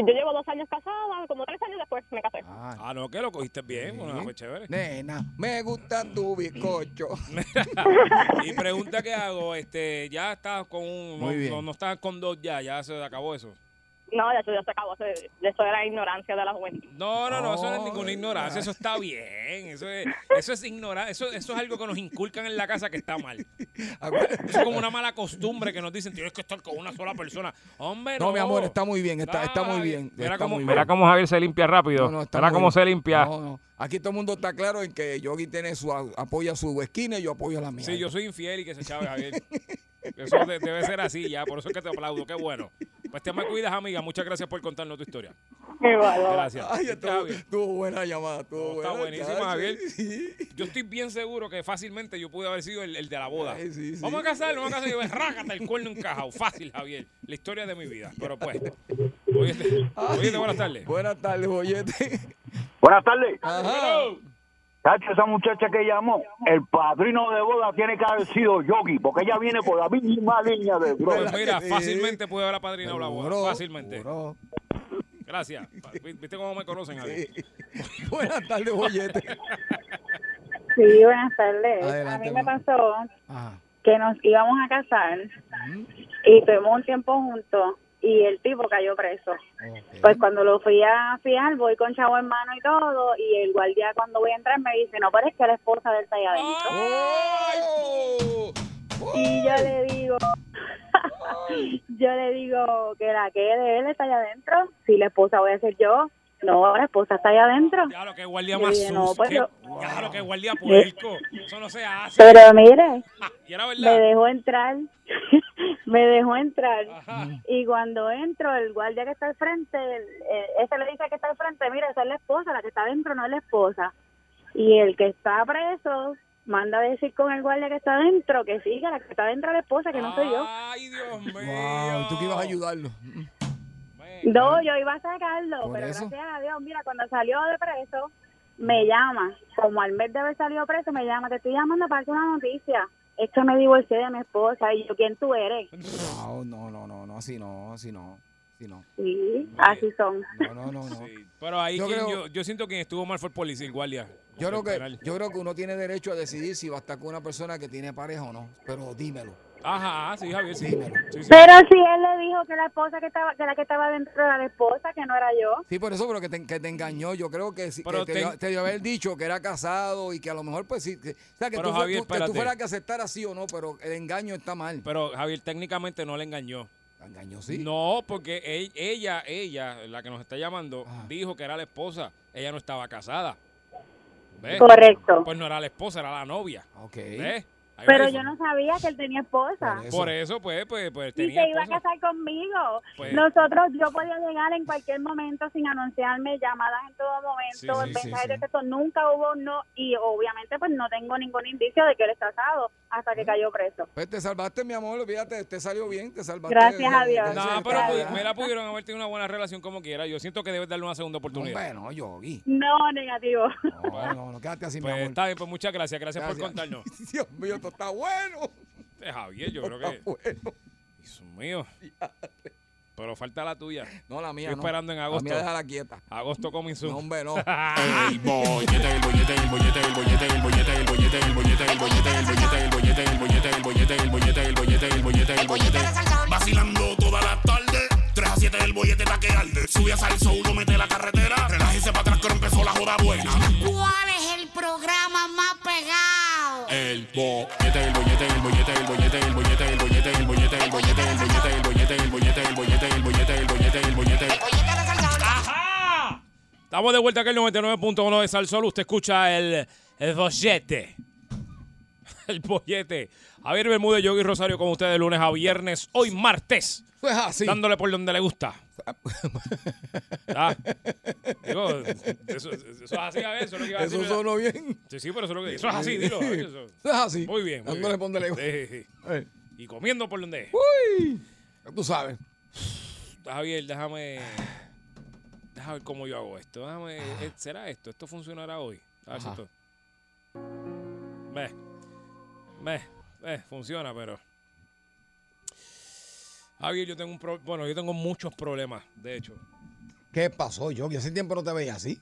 yo llevo dos años casada, como tres años después me casé. Ah, Ah, no, que lo cogiste bien, bueno, fue chévere. nena, me gusta tu bizcocho. y pregunta que hago, este, ya estás con un, no, Muy bien. no, no estás con dos ya, ya se acabó eso. No, de hecho ya se acabó. Eso, eso era ignorancia de la juventud. No, no, no, eso no es ninguna ignorancia, eso está bien. Eso es, eso es ignorar, eso, eso es algo que nos inculcan en la casa que está mal. Eso es como una mala costumbre que nos dicen, tienes que estar con una sola persona. Hombre, no. No, mi amor, está muy bien, está, está muy bien. Mira está cómo, muy mira bien. cómo Javier se limpia rápido. No, no, está mira cómo bien. se limpia. No, no. Aquí todo el mundo está claro en que Yogi tiene su apoya su esquina y yo apoyo la mía. Sí, yo soy infiel y que se chave, Javier. Eso de- debe ser así ya, por eso es que te aplaudo, qué bueno. Pues te me cuidas, amiga. Muchas gracias por contarnos tu historia. Gracias. Ay, estuvo, buena llamada, estuvo No, está buenísima. Javier. Sí. Yo estoy bien seguro que fácilmente yo pude haber sido el, el de la boda. Ay, sí, sí. Vamos a casarnos, vamos a yo, rácate el cuerno encajado. Fácil, Javier. La historia de mi vida. Pero pues. Oye, oye, buenas tardes. Buenas tardes, bollete. Buenas tardes. Ajá. Tacho, esa muchacha que llamó, el padrino de boda tiene que haber sido Yogi, porque ella viene por la misma línea de bro. Pues mira, Sí. fácilmente pude haber apadrinado la boda. Fácilmente. seguro. Gracias. ¿Viste cómo me conocen, Javier? Buenas tardes, bollete. Sí, buenas tardes. Adelante, a mí me pasó Ajá. que nos íbamos a casar y tuvimos un tiempo juntos y el tipo cayó preso. Pues cuando lo fui a fiar, voy con chavo en mano y todo, y el guardia cuando voy a entrar me dice, no, pero es que la esposa del está ahí adentro. ¡Oh! Y yo le digo, yo le digo que la que de él está allá adentro, si la esposa voy a ser yo, no, la esposa está allá adentro. Ya lo que guardia más dije, no, sucio. pues yo- Ya lo que guardia puerco. Eso no se hace. Pero mire, Ah, me dejó entrar, me dejó entrar. Ajá. Y cuando entro, el guardia que está al frente, el- ese le dice que está al frente, mira, esa es la esposa, la que está adentro no es la esposa. Y el que está preso manda a decir con el guardia que está adentro que sí, que la que está adentro es la esposa, que no soy yo. Ay, Dios mío. Wow, ¿y tú que ibas a ayudarlo? No, yo iba a sacarlo, Por pero eso. gracias a Dios, mira, cuando salió de preso, me llama, como al mes de haber salido preso, me llama, te estoy llamando para darte una noticia. Es que me divorcié de mi esposa y yo, ¿quién tú eres? No, no, no, no, no, así no, así no, así no. Sí, así son. No, no, no, no. Sí, Pero ahí Yo quien- creo- yo, yo siento que quien estuvo mal fue el policía, el guardia. Yo creo que yo creo que uno tiene derecho a decidir si va a estar con una persona que tiene pareja o no, pero dímelo. Ajá, sí, Javier, sí. Dímelo. Sí, sí. Pero si él le dijo que la esposa que estaba, que la que estaba dentro era la esposa, que no era yo. Sí, por eso, pero que te, que te engañó. Yo creo que, Pero te, te dio haber dicho que era casado y que a lo mejor, pues sí. que- o sea, que, Pero, tú, fue- Javier, tú- que tú fueras que aceptara sí o no, pero el engaño está mal. Pero Javier técnicamente no le engañó. Engañó sí. No, porque ella, ella, la que nos está llamando, Ah. dijo que era la esposa. Ella no estaba casada. ¿Ves? Correcto. Pues no era la esposa, era la novia. Ok. ¿Ves? Pero yo no sabía que él tenía esposa. Por eso. Por eso, pues, pues, pues Y tenía se iba a casar conmigo. Pues- Nosotros, yo podía llegar en cualquier momento sin anunciarme, llamadas en todo momento, Sí, sí, mensajes sí, de sí. texto, nunca hubo no, y obviamente pues no tengo ningún indicio de que él es casado hasta que cayó preso. Pues te salvaste, mi amor, fíjate, te salió bien, te salvaste. Gracias a Dios. de- de- No, de- pero de- pu- mira, pudieron haber tenido una buena relación como quiera. Yo siento que debes darle una segunda oportunidad. Hombre, no, Yogi. No, negativo. No, no, no, quédate así, mi Pues amor. está bien, pues muchas gracias. Gracias, por Gracias. contarnos. Dios mío, esto está bueno. Este Javier, yo creo Está que. bueno. Dios mío. Pero falta la tuya. No, la mía Estoy no. esperando en agosto. La mía déjala quieta. Agosto coming soon. No, hombre, no. El bollete, el bollete, el bollete, el bollete, el bollete, el bollete, el bollete, el bollete, el bollete, el bollete, el bollete, el bollete, el bollete, el bollete, el bollete, el bollete. Vacilando toda la tarde. 3 a 7 el bollete pa' que arde. Sube a salso, uno mete la carretera. Relájese para atrás que empezó la joda buena. ¿Cuál es el programa más pegado? El bollete, el bollete, el bollete, el bollete, el bollete, el bollete, el bollete, el bollete, el bollete, el bollete, el bollete, el bollete, el bollete, el bollete, el bollete. ¡Ajá! Estamos de vuelta aquí el 99.1 de Salsol. Usted escucha el, el bollete. El bollete. Javier Bermúdez, Yogi Rosario con ustedes de lunes a viernes. Hoy martes. Eso es así. Dándole por donde le gusta. Ah, digo, eso, eso es así a ver, eso es lo que iba a Eso decir. sonó bien. Sí, sí, pero eso es, lo que, eso es así, dilo. Eso. Eso es así. Muy bien, muy Dándole bien. por donde le gusta. Sí, sí. Y comiendo por donde es. Uy. Tú sabes. Javier, déjame. Déjame ver cómo yo hago esto. Déjame. ¿Será esto? ¿Esto funcionará hoy? A ver si esto. Ve. Ve. Ve, funciona, pero. Javier, yo tengo un pro- bueno, yo tengo muchos problemas, de hecho. ¿Qué pasó, Yogi? Hace tiempo no te veía así.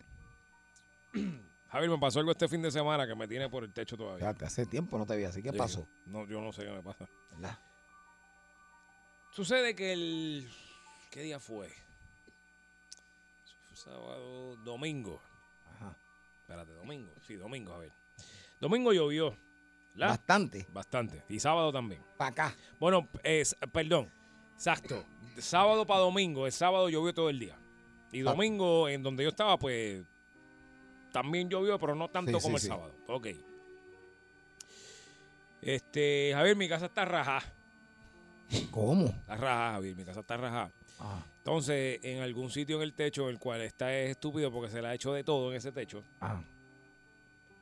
Javier, me pasó algo este fin de semana que me tiene por el techo todavía. Fíjate, hace tiempo no te veía así. ¿Qué pasó? No, yo no sé qué me pasa. ¿Verdad? Sucede que el. ¿Qué día fue? sábado, domingo. Ajá. Espérate, domingo. Sí, domingo, a ver. Domingo llovió. Bastante. Bastante. Y sábado también. Para acá. Bueno, perdón. Exacto. Sábado para domingo. El sábado llovió todo el día. Y Ah. domingo, en donde yo estaba, pues también llovió, pero no tanto Sí, como sí, el sí. sábado. Ok. Este, Javier, mi casa está rajada. ¿Cómo? Está rajada, Javier. Mi casa está rajada. Ah, Entonces, en algún sitio en el techo, el cual está es estúpido porque se le ha hecho de todo en ese techo, ah.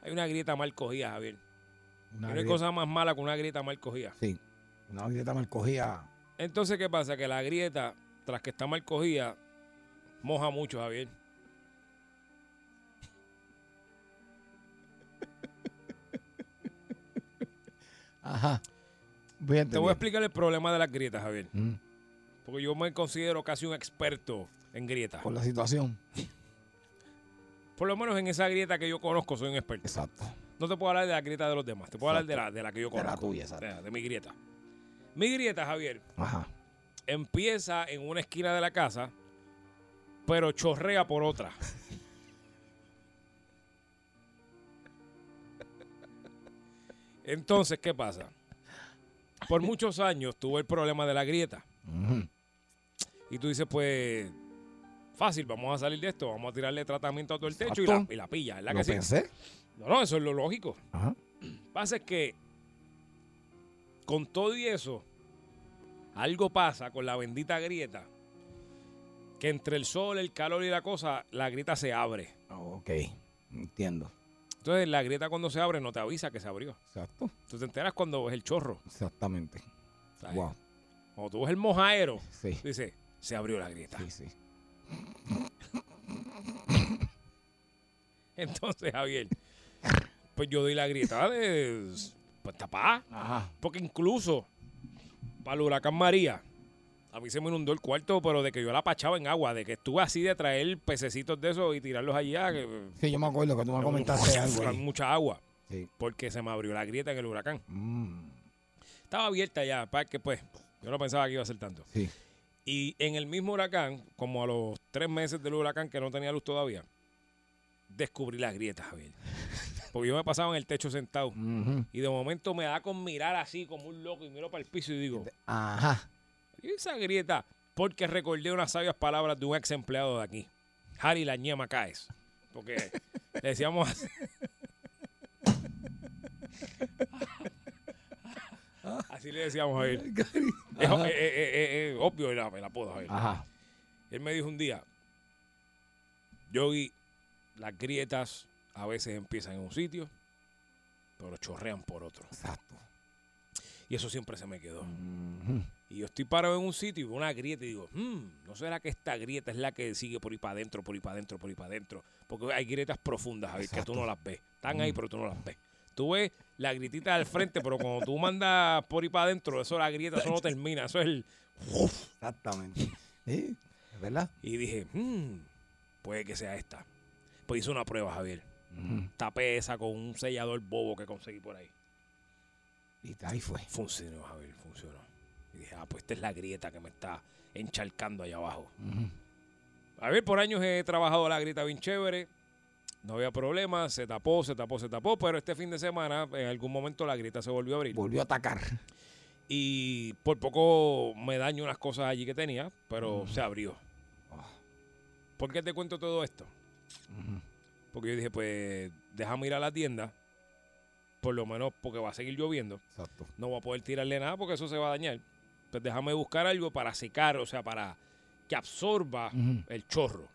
hay una grieta mal cogida, Javier. Una hay cosa más mala que una grieta mal cogida. Sí. Una grieta mal cogida. Entonces, ¿qué pasa? Que la grieta, tras que está mal cogida, moja mucho, Javier. Ajá. Voy Te voy a explicar el problema de las grietas, Javier. Mm, Porque yo me considero casi un experto en grietas. Por la situación. Por lo menos en esa grieta que yo conozco soy un experto. Exacto. No te puedo hablar de la grieta de los demás. Te puedo hablar de la, de la que yo De la conozco. tuya, exacto. De, de mi grieta. Mi grieta, Javier, Ajá. empieza en una esquina de la casa, pero chorrea por otra. Entonces, ¿qué pasa? Por muchos años tuve el problema de la grieta. Y tú dices, pues, fácil, vamos a salir de esto, vamos a tirarle tratamiento a todo el techo y la, y la pilla, ¿verdad Lo que sí? No, no, eso es lo lógico. Ajá. Pasa es que con todo y eso, algo pasa con la bendita grieta, que entre el sol, el calor y la cosa, la grieta se abre. Ah, Ok. Entiendo. Entonces la grieta cuando se abre no te avisa que se abrió. Exacto. Tú te enteras cuando ves el chorro. Exactamente. ¿sabes? Wow. Cuando tú ves el mojaero, Sí. dices, se abrió la grieta. Sí, sí. Entonces, Javier, pues yo doy la grieta de pues, tapá. Ajá. Porque incluso para el huracán María, a mí se me inundó el cuarto, pero de que yo la pachaba en agua, de que estuve así de traer pececitos de esos y tirarlos allá. Que, Sí, yo me acuerdo que tú me comentaste algo. Ahí. mucha agua, Sí. porque se me abrió la grieta en el huracán. Mm, Estaba abierta ya, para que pues, yo no pensaba que iba a ser tanto. sí. Y en el mismo huracán, como a los tres meses del huracán que no tenía luz todavía, descubrí las grietas, Javier. Porque yo me pasaba en el techo sentado. Y de momento me da con mirar así como un loco y miro para el piso y digo, Ajá. ¿y esa grieta? Porque recordé unas sabias palabras de un ex empleado de aquí, Harry La Ñema Caes. Porque le decíamos así. Así le decíamos a él. Es, eh, eh, eh, obvio el, el apodo a él. Ajá. Él me dijo un día, Yogi, las grietas a veces empiezan en un sitio, pero chorrean por otro. Exacto. Y eso siempre se me quedó. Y yo estoy parado en un sitio y veo una grieta y digo, "Hmm, ¿no será que esta grieta es la que sigue por ahí para adentro, por ahí para adentro, por ahí para adentro? Porque hay grietas profundas, Javier, que tú no las ves. Están ahí, Mm. pero tú no las ves. Tú ves la grietita al frente, pero cuando tú mandas por ahí para adentro, eso la grieta, eso no termina. Eso es el... Exactamente. Sí, verdad. Y dije, "Hmm, puede que sea esta. Pues hice una prueba, Javier. Ujú. Tapé esa con un sellador bobo que conseguí por ahí. Y ahí fue. Funcionó, Javier, funcionó. Y dije, ah, pues esta es la grieta que me está encharcando allá abajo. A ver, por años he trabajado la grieta bien chévere. No había problema, se tapó, se tapó, se tapó, pero este fin de semana, en algún momento, la grieta se volvió a abrir. Volvió a atacar. Y por poco me daño unas cosas allí que tenía, pero se abrió. Ah. ¿Por qué te cuento todo esto? Ujú. Porque yo dije, pues, déjame ir a la tienda, por lo menos porque va a seguir lloviendo. Exacto. No voy a poder tirarle nada porque eso se va a dañar. Pues déjame buscar algo para secar, o sea, para que absorba el chorro.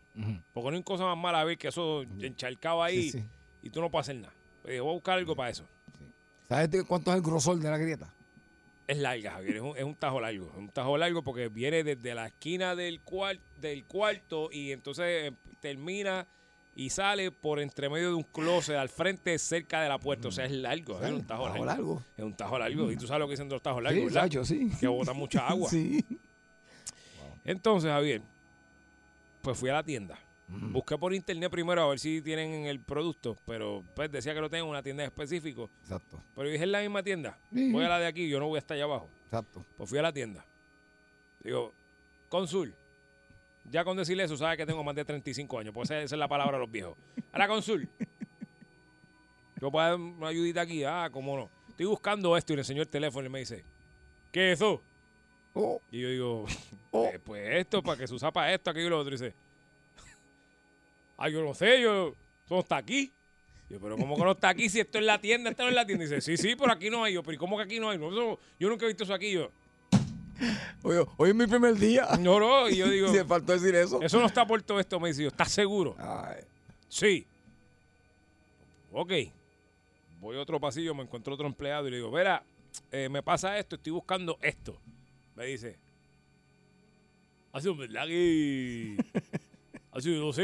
Porque no hay cosa más mala ver que eso encharcado ahí Sí, sí. y tú no puedes hacer nada. Pues dije, voy a buscar algo para eso. ¿Sabes cuánto es el grosor de la grieta? Es larga, Javier, es un, es un tajo largo. Es un tajo largo porque viene desde la esquina del, cuar- del cuarto y entonces eh, termina y sale por entre medio de un closet al frente cerca de la puerta. O sea, es largo, es un tajo, largo. largo. Es un tajo largo. Y tú sabes lo que dicen los tajos largos, Sí, ¿verdad? Sí. Que botan mucha agua. Sí. Entonces, Javier, pues fui a la tienda. Ujú. Busqué por internet primero a ver si tienen el producto, pero pues decía que lo tenían en una tienda específica. Exacto. Pero dije, es la misma tienda. Sí. Voy a la de aquí, yo no voy hasta allá abajo. Exacto. Pues fui a la tienda. Digo, Consul, Ya con decirle eso, sabes que tengo más de 35 años, pues esa esa es la palabra de los viejos. Ahora, consul. Yo puedo dar una ayudita aquí, ah, cómo no. Estoy buscando esto y le enseñó el teléfono y me dice, ¿qué es eso? Oh, Y yo digo, Oh. "Eh, pues esto, para que se usa para esto, aquello y lo otro. Y dice, ay, yo no sé, yo, eso no está aquí. Y yo, pero ¿cómo que no está aquí? Si esto es la tienda, esto no es la tienda. Y dice, sí, sí, pero aquí no hay. Yo, pero ¿y cómo que aquí no hay? No, eso- yo nunca he visto eso aquí. Yo, Oye, hoy es mi primer día. no, no. Y yo digo, Se faltó decir eso. eso no está por todo esto. Me dice, yo, ¿estás seguro? Ay, Sí. Ok. Voy a otro pasillo, me encuentro otro empleado y le digo, verá, eh, me pasa esto, estoy buscando esto. Me dice, hace un verdad que... Hace, no sé,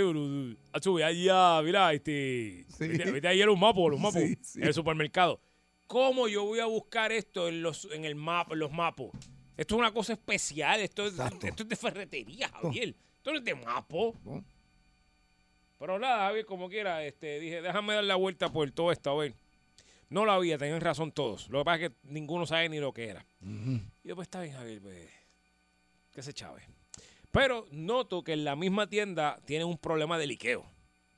hace, voy allá, mira, este... Sí. Vete, vete ayer los mapos, los mapos, Sí, sí. en el supermercado. ¿Cómo yo voy a buscar esto en los, en el mapa, en los mapos? Esto es una cosa especial, esto es, Exacto. esto es de ferretería, Javier. Esto no es de mapo. ¿no? Pero nada, Javier, como quiera, este, dije, déjame dar la vuelta por todo esto, a ver. No lo había, tenían razón todos. Lo que pasa es que ninguno sabe ni lo que era. Ujú. Y yo, pues está bien, Javier, pues, que se chave. Pero noto que en la misma tienda tienen un problema de liqueo.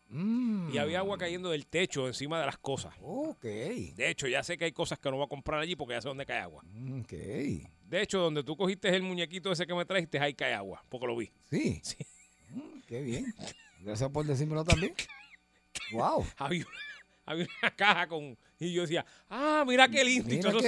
Mm. Y había agua cayendo del techo encima de las cosas. Ok. De hecho, ya sé que hay cosas que no voy a comprar allí porque ya sé dónde cae agua. Mm, Ok. De hecho, donde tú cogiste el muñequito ese que me trajiste, ahí cae agua, porque lo vi. Sí. Sí. Mm, qué bien. Gracias por decírmelo también. Wow. había, había una caja con. Y yo decía, ah, mira qué lindo. y todo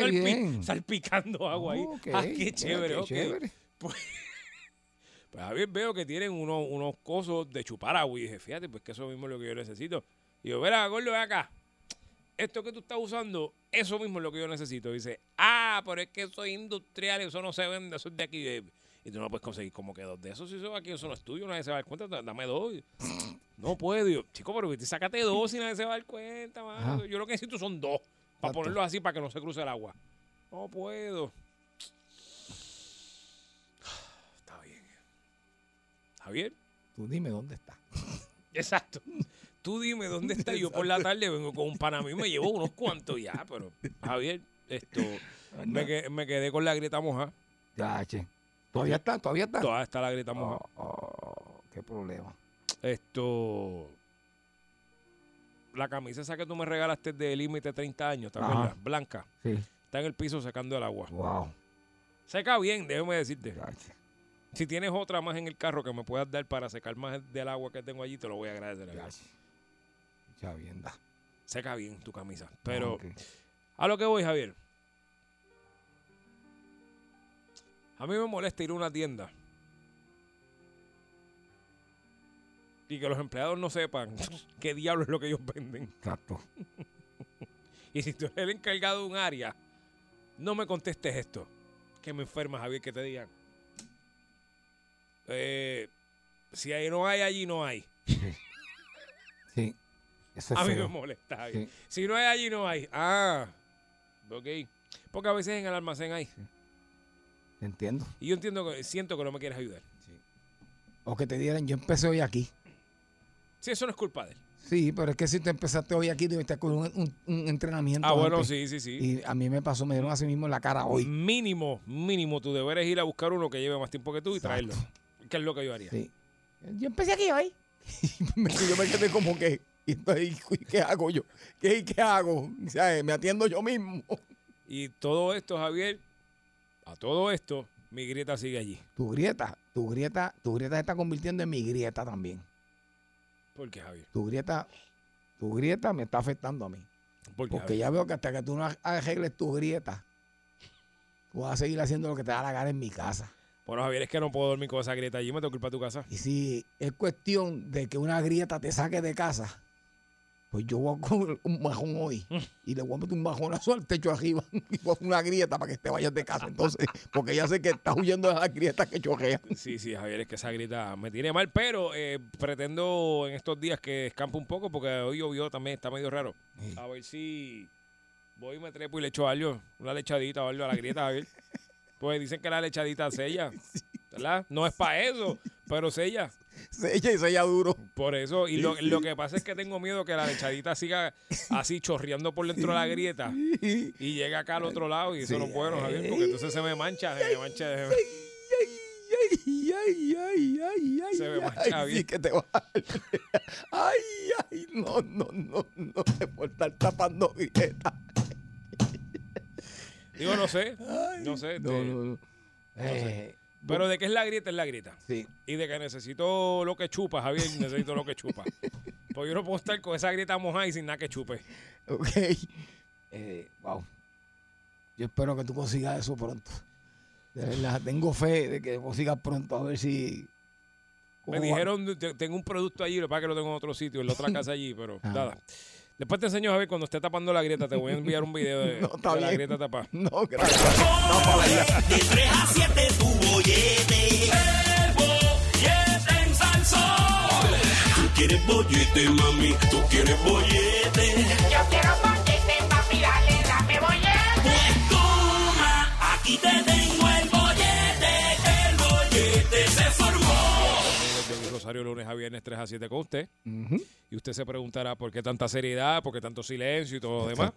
salpicando agua ahí. Ok, Ah, mira qué chévere, qué chévere. Pues Javier veo que tienen unos, unos cosos de chupar agua. Y dije, fíjate, pues que eso mismo es lo que yo necesito. Y yo, verá, gordo, ven acá. Esto que tú estás usando, eso mismo es lo que yo necesito. dice, ah, pero es que eso es industrial, eso no se vende, eso es de aquí. Y tú no puedes conseguir como que dos de esos. Si eso aquí, eso no es tuyo, nadie se va a dar cuenta. da- Dame dos. No puedo. Yo, chico, pero sácate dos y nadie se va a dar cuenta, mano. Yo lo que necesito son dos. Para ponerlos así para que no se cruce el agua. No puedo. Está bien. Javier, Tú dime dónde está. exacto. Tú dime dónde está. Yo por la tarde vengo con un pana mío y me llevo unos cuantos ya, pero Javier, esto me, que- me quedé con la grieta moja. Ya, che. Todavía está, todavía está. Todavía está la grieta moja. Oh, oh, qué problema. Esto. La camisa esa que tú me regalaste de límite 30 años, ¿te acuerdas? Blanca. Sí. Está en el piso secando el agua. Wow. Seca bien, déjame decirte. Ya. Si tienes otra más en el carro que me puedas dar para secar más del agua que tengo allí, te lo voy a agradecer. Ya, Ya bien da. Seca bien tu camisa. Pero a lo que voy, Javier. A mí me molesta ir a una tienda y que los empleados no sepan qué diablo es lo que ellos venden. Exacto. Y si tú eres el encargado de un área, no me contestes esto. Que me enferma, Javier, que te digan. Eh, si ahí no hay, allí no hay. Sí. Eso es A mí me molesta. Sí. Si no hay, allí no hay. Ah, ok. Porque a veces en el almacén hay. Entiendo. Y yo entiendo que siento que no me quieres ayudar. O que te dieran, yo empecé hoy aquí. Si eso no es culpa de él. Sí, pero es que si tú empezaste hoy aquí, tú estar con un, un- un entrenamiento. Ah, bueno, antes. sí, sí, sí. Y a mí me pasó, me dieron así mismo en la cara hoy. Mínimo, mínimo, tu deber es ir a buscar uno que lleve más tiempo que tú y Exacto. traerlo. Que es lo que yo haría. Sí. Yo empecé aquí hoy. Y yo me quedé como que, y entonces, ¿y ¿qué hago yo? ¿Qué, qué hago? O sea, me atiendo yo mismo. Y todo esto, Javier, a todo esto, mi grieta sigue allí. Tu grieta, tu grieta, tu grieta se está convirtiendo en mi grieta también. ¿Por qué, Javier? Tu grieta, tu grieta me está afectando a mí. ¿Por qué, Porque Javier? ya veo que hasta que tú no arregles tu grieta, tú vas a seguir haciendo lo que te da la gana en mi casa. Bueno, Javier, es que no puedo dormir con esa grieta allí, me tengo que ir para tu casa. Y si es cuestión de que una grieta te saque de casa, pues yo voy con un bajón hoy y le voy a meter un bajonazo al techo arriba y voy a hacer una grieta para que te vayas de casa. Entonces, porque ya sé que estás huyendo de las grietas que choquean. Sí, sí, Javier, es que esa grieta me tiene mal, pero eh, pretendo en estos días que escampe un poco porque hoy llovió también, está medio raro. Sí. A ver si voy y me trepo y le echo algo, una lechadita o algo a la grieta, Javier. Pues dicen que la lechadita sella, ¿verdad? No es para eso, pero sella. Sella y sella duro. Por eso, y lo, lo que pasa es que tengo miedo que la lechadita siga así chorreando por dentro de la grieta y llegue acá al otro lado y eso no es bueno, Javier, porque entonces se me mancha, se me mancha. se me- Ay, ay, ay, ay, ay. Se ve más ay, chavi. sí que te va. Ay, ay, no, no, no, no. Por estar tapando grietas. Digo, no sé. No sé. No, no, no. Eh, Pero de que es la grieta, es la grieta. sí. Y de que necesito lo que chupa, Javier, necesito lo que chupa. Porque yo no puedo estar con esa grieta mojada y sin nada que chupe. Ok. Eh, wow. Yo espero que tú consigas eso pronto. De verdad, tengo fe de que consigas pronto. A ver si. Me ¿Cómo va? dijeron, te- tengo un producto allí, lo que pasa es que lo tengo en otro sitio, en la otra casa allí, pero Ah. nada. Después te enseño a ver cuando esté tapando la grieta, te voy a enviar un video de, No, está de la bien. grieta tapada. No, gracias. No, para allá. De 3 a 7 tu bollete. El bollete en Salsón. Tú quieres bollete, mami. Tú quieres bollete. Yo quiero bollete, papi, dale, dame bollete. Pues toma, aquí te tengo Rosario lunes a viernes 3 a 7 con usted. Y usted se preguntará por qué tanta seriedad, por qué tanto silencio y todo lo demás.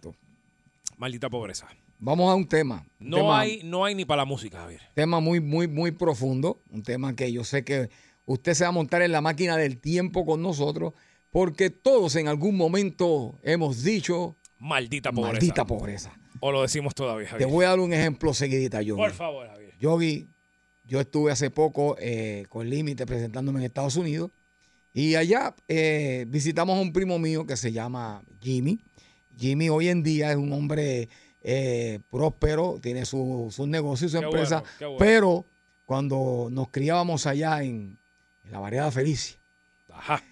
Maldita pobreza. Vamos a un tema. un No tema, hay, no hay ni para la música, Javier. tema muy, muy, muy profundo. Un tema que yo sé que usted se va a montar en la máquina del tiempo con nosotros, porque todos en algún momento hemos dicho Maldita pobreza. maldita pobreza. O lo decimos todavía, Te Javier. voy a dar un ejemplo seguidita, yo. Por favor, Javier. Yogi, yo estuve hace poco eh, con Límite presentándome en Estados Unidos y allá eh, visitamos a un primo mío que se llama Jimmy. Jimmy hoy en día es un hombre eh, próspero, tiene su, sus negocios, su Qué empresa, bueno, qué bueno. pero cuando nos criábamos allá en, en la variedad Felicia, Ajá.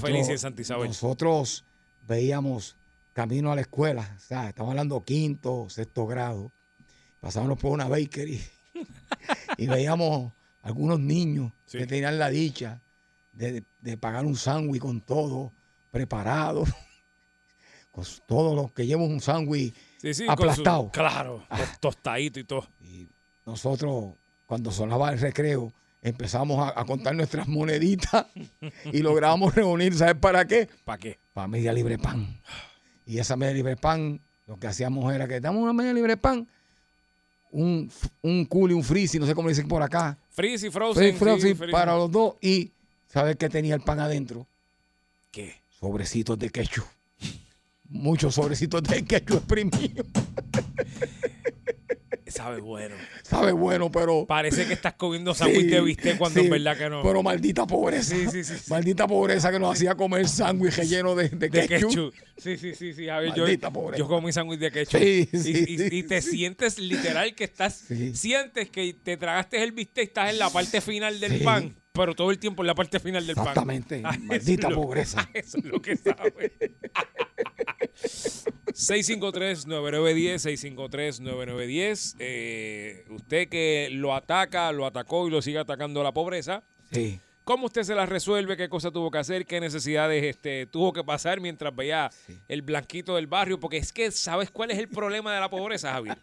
Feliz en Santa Isabel. nosotros veíamos camino a la escuela, o sea, estamos hablando quinto, sexto grado, pasábamos por una bakery y veíamos algunos niños Sí. que tenían la dicha de, de pagar un sándwich con todo preparado, con todo lo que lleva un sándwich Sí, sí, con su- aplastado. claro, Ah. tos- tostadito y todo. Y nosotros, cuando sonaba el recreo, empezamos a, a contar nuestras moneditas y lográbamos reunir, ¿sabes para qué? ¿Para qué? para media libre pan. Y esa media libre pan, lo que hacíamos era que damos una media libre pan, un, un cool y un freezy, no sé cómo le dicen por acá, Freezy, Fre- Frozen. frozen sí, freezy. para los dos y ¿sabes qué tenía el pan adentro? ¿Qué? Sobrecitos de ketchup. Muchos sobrecitos de ketchup exprimido. Sabe bueno. Sabe bueno, pero... Parece que estás comiendo sándwich de bistec cuando sí, en verdad que no. Pero maldita pobreza. Sí, sí, sí, sí. Maldita pobreza que nos hacía comer sándwich lleno de, de de ketchup. ketchup. Sí, sí, sí, sí. Javier, yo, Maldita pobreza. yo comí sándwich de ketchup. Sí, y, sí, y- y te sientes literal que estás. Sientes que te tragaste el bistec, estás en la parte final del pan, pero todo el tiempo en la parte final del pan. Exactamente. Maldita es lo- pobreza. Eso es lo que sabe. 653-9910, 653-9910. Eh, usted que lo ataca, lo atacó y lo sigue atacando la pobreza. Sí. ¿Cómo usted se la resuelve? ¿Qué cosa tuvo que hacer? ¿Qué necesidades este, tuvo que pasar mientras veía el blanquito del barrio? Porque es que, ¿sabes cuál es el problema de la pobreza, Javier?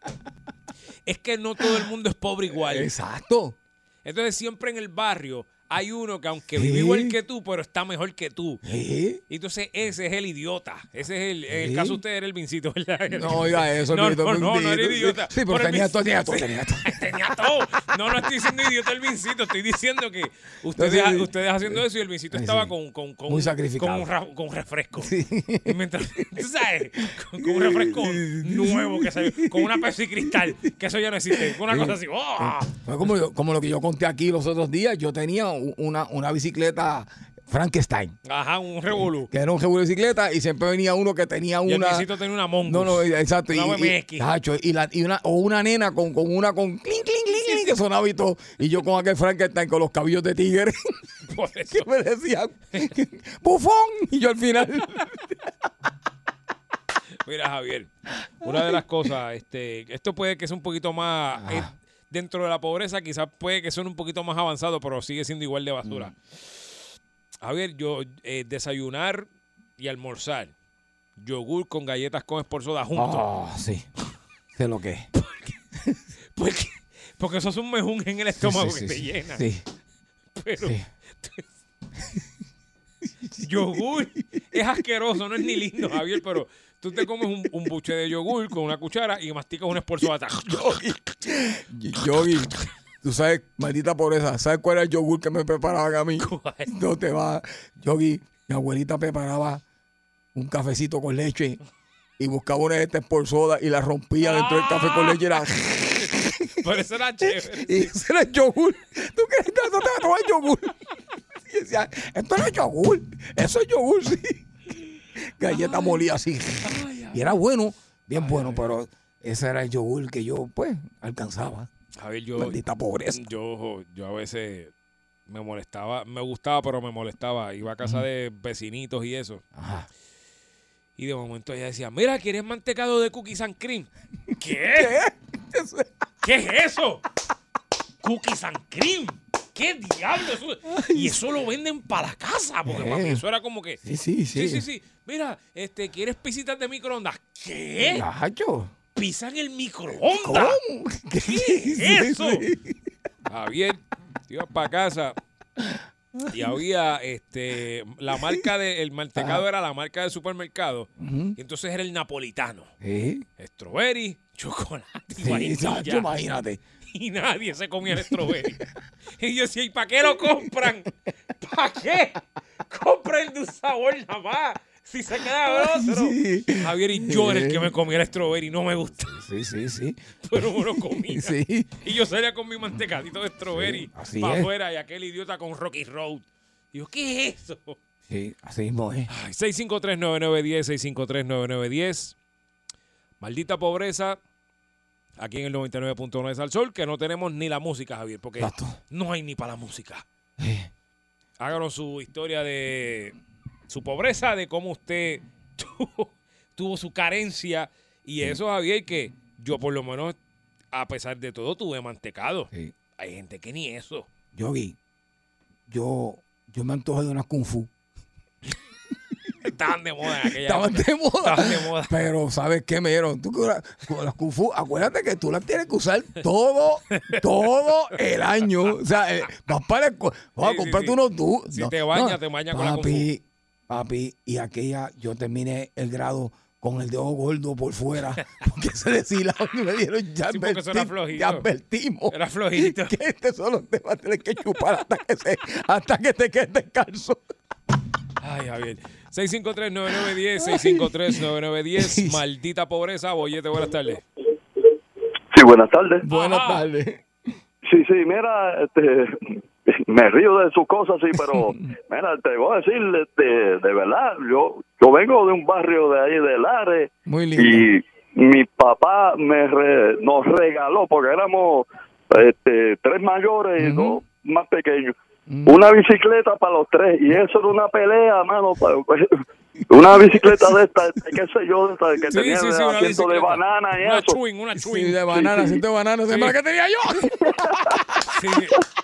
Es que no todo el mundo es pobre igual. Exacto. Entonces siempre en el barrio hay uno que aunque vive igual que tú, pero está mejor que tú. Sí. Y entonces ese es el idiota. Ese es el, en el caso de usted era el vincito, ¿verdad? No oiga eso, No, no, no, no era idiota. Sí, pero tenía todo, tenía todo, tenía todo. Tenía todo. No, no estoy diciendo idiota el vincito, estoy diciendo que ustedes, ustedes haciendo eso y el vincito estaba sí. con, con, con, Muy un- sacrificado. con un, ra- con un refresco. Sí. Y mientras, tú sabes, con, con un refresco nuevo que salió, con una Pepsi Cristal, que eso ya no existe, con una cosa así. ¡oh! Como, como lo que yo conté aquí los otros días. Yo tenía una, una bicicleta Frankenstein, Ajá, un revolú. que era un jebu de bicicleta, y siempre venía uno que tenía Y el una. vincito tenía una Mongoose. No, no, exacto. Una y, y- tacho, y, la- y una, o una nena con, con una con clink, clink, clink, clink, que sonaba y todo. Y yo con aquel Frankenstein con los cabellos de tigre, Por eso. que me decían, ¡bufón! Y yo al final. Mira, Javier, una de las cosas, este, esto puede que sea un poquito más. Dentro de la pobreza, quizás puede que sea un poquito más avanzado, pero sigue siendo igual de basura. Mm. Javier, yo eh, desayunar y almorzar yogur con galletas con esporzoda juntos. Ah, sí. Sé lo que es. Porque, porque eso es un mejún en el estómago Sí, sí, que te llena. Sí, Pero yogur es asqueroso, no es ni lindo, Javier, pero tú te comes un, un buche de yogur con una cuchara y masticas un esporzoda. Yogi, Tú sabes, maldita pobreza, ¿sabes cuál era el yogur que me preparaban a mí? No te va, Yogi, mi abuelita preparaba un cafecito con leche y buscaba una de estas por soda y la rompía dentro del café con leche y era... Pero eso era chévere. Y ese era el yogur. ¿Tú crees que no te vas a tomar yogur? Y decía, esto no es yogur, eso es yogur, sí. Galleta molida así. Y era bueno, bien bueno, pero ese era el yogur que yo, pues, alcanzaba. A ver, yo, Maldita pobreza. yo, yo a veces me molestaba, me gustaba, pero me molestaba. Iba a casa de vecinitos y eso. Ajá. Y de momento ella decía, mira, ¿quieres mantecado de cookies and cream? ¿Qué? ¿Qué es eso? Cookies and cream. ¿Qué diablo? Eso- y eso lo venden para la casa, porque Eh. papi, eso era como que... Sí, sí, sí. Sí, sí, sí. Mira, este, ¿quieres pisitas de microondas? ¿Qué? Nacho. ¿Pizza en el microondas? ¿Cómo? ¿Qué es eso? Javier, ibas para casa y había este la marca de el mantecado era la marca del supermercado y entonces era el napolitano Sí, strawberry chocolate y vainilla. Imagínate. y nadie se comía el strawberry y yo decía ¿y para qué lo compran? ¿para qué? compren de un sabor nada más si se queda grosero Sí. Javier y yo era el que me comía el strawberry no me gusta Sí, sí, sí. pero me lo comía Sí. y yo salía con mi mantecadito de strawberry Sí, para afuera y aquel idiota con Rocky Road. Y yo, ¿qué es eso? Sí, así mismo es. Ay, 653-9910, 653-9910. Maldita pobreza. Aquí en el 99.9 de Sal Sol, que no tenemos ni la música, Javier, porque Exacto. no hay ni para la música. Háganos su historia de su pobreza, de cómo usted tuvo, tuvo su carencia. Y eso, Javier, que yo por lo menos, a pesar de todo, tuve mantecado. sí. Hay gente que ni eso. Yogi, yo, yo me antojo de una kung fu. Estaban de moda en aquella Estaban de moda. Estaban de moda. Pero, ¿sabes qué me dieron? Tú las Kung Fu, acuérdate que tú las tienes que usar todo, todo el año. O sea, eh, vas para el, co- vas Sí, a comprarte sí. unos tú. Si te bañas, te bañas con la Kung Fu. Papi, papi, y aquella, yo terminé el grado con el dedo gordo por fuera, porque se deshilaron y me dieron ya Sí, flojito. ya advertimos. Era flojito. Que este solo te va a tener que chupar hasta que, se, hasta que te quedes descalzo. Ay, Javier. 653-9910, 653-9910. Maldita pobreza. Bollete, buenas tardes. Sí, buenas tardes. Buenas tardes. Sí, sí, mira, este, me río de sus cosas, sí, pero mira, te voy a decir, este, de verdad, yo, yo vengo de un barrio de ahí de Lares Muy lindo. y mi papá me re- nos regaló, porque éramos este, tres mayores y Ujú. dos más pequeños, Ujú. una bicicleta para los tres y eso era una pelea, mano, una bicicleta de esta, qué sé yo, de esta, que Sí, tenía sí, sí, asiento de banana y Una eso. chewing, una Sí, chewing. de banana, siento de banana, ¿se Sí. la que tenía yo? Sí,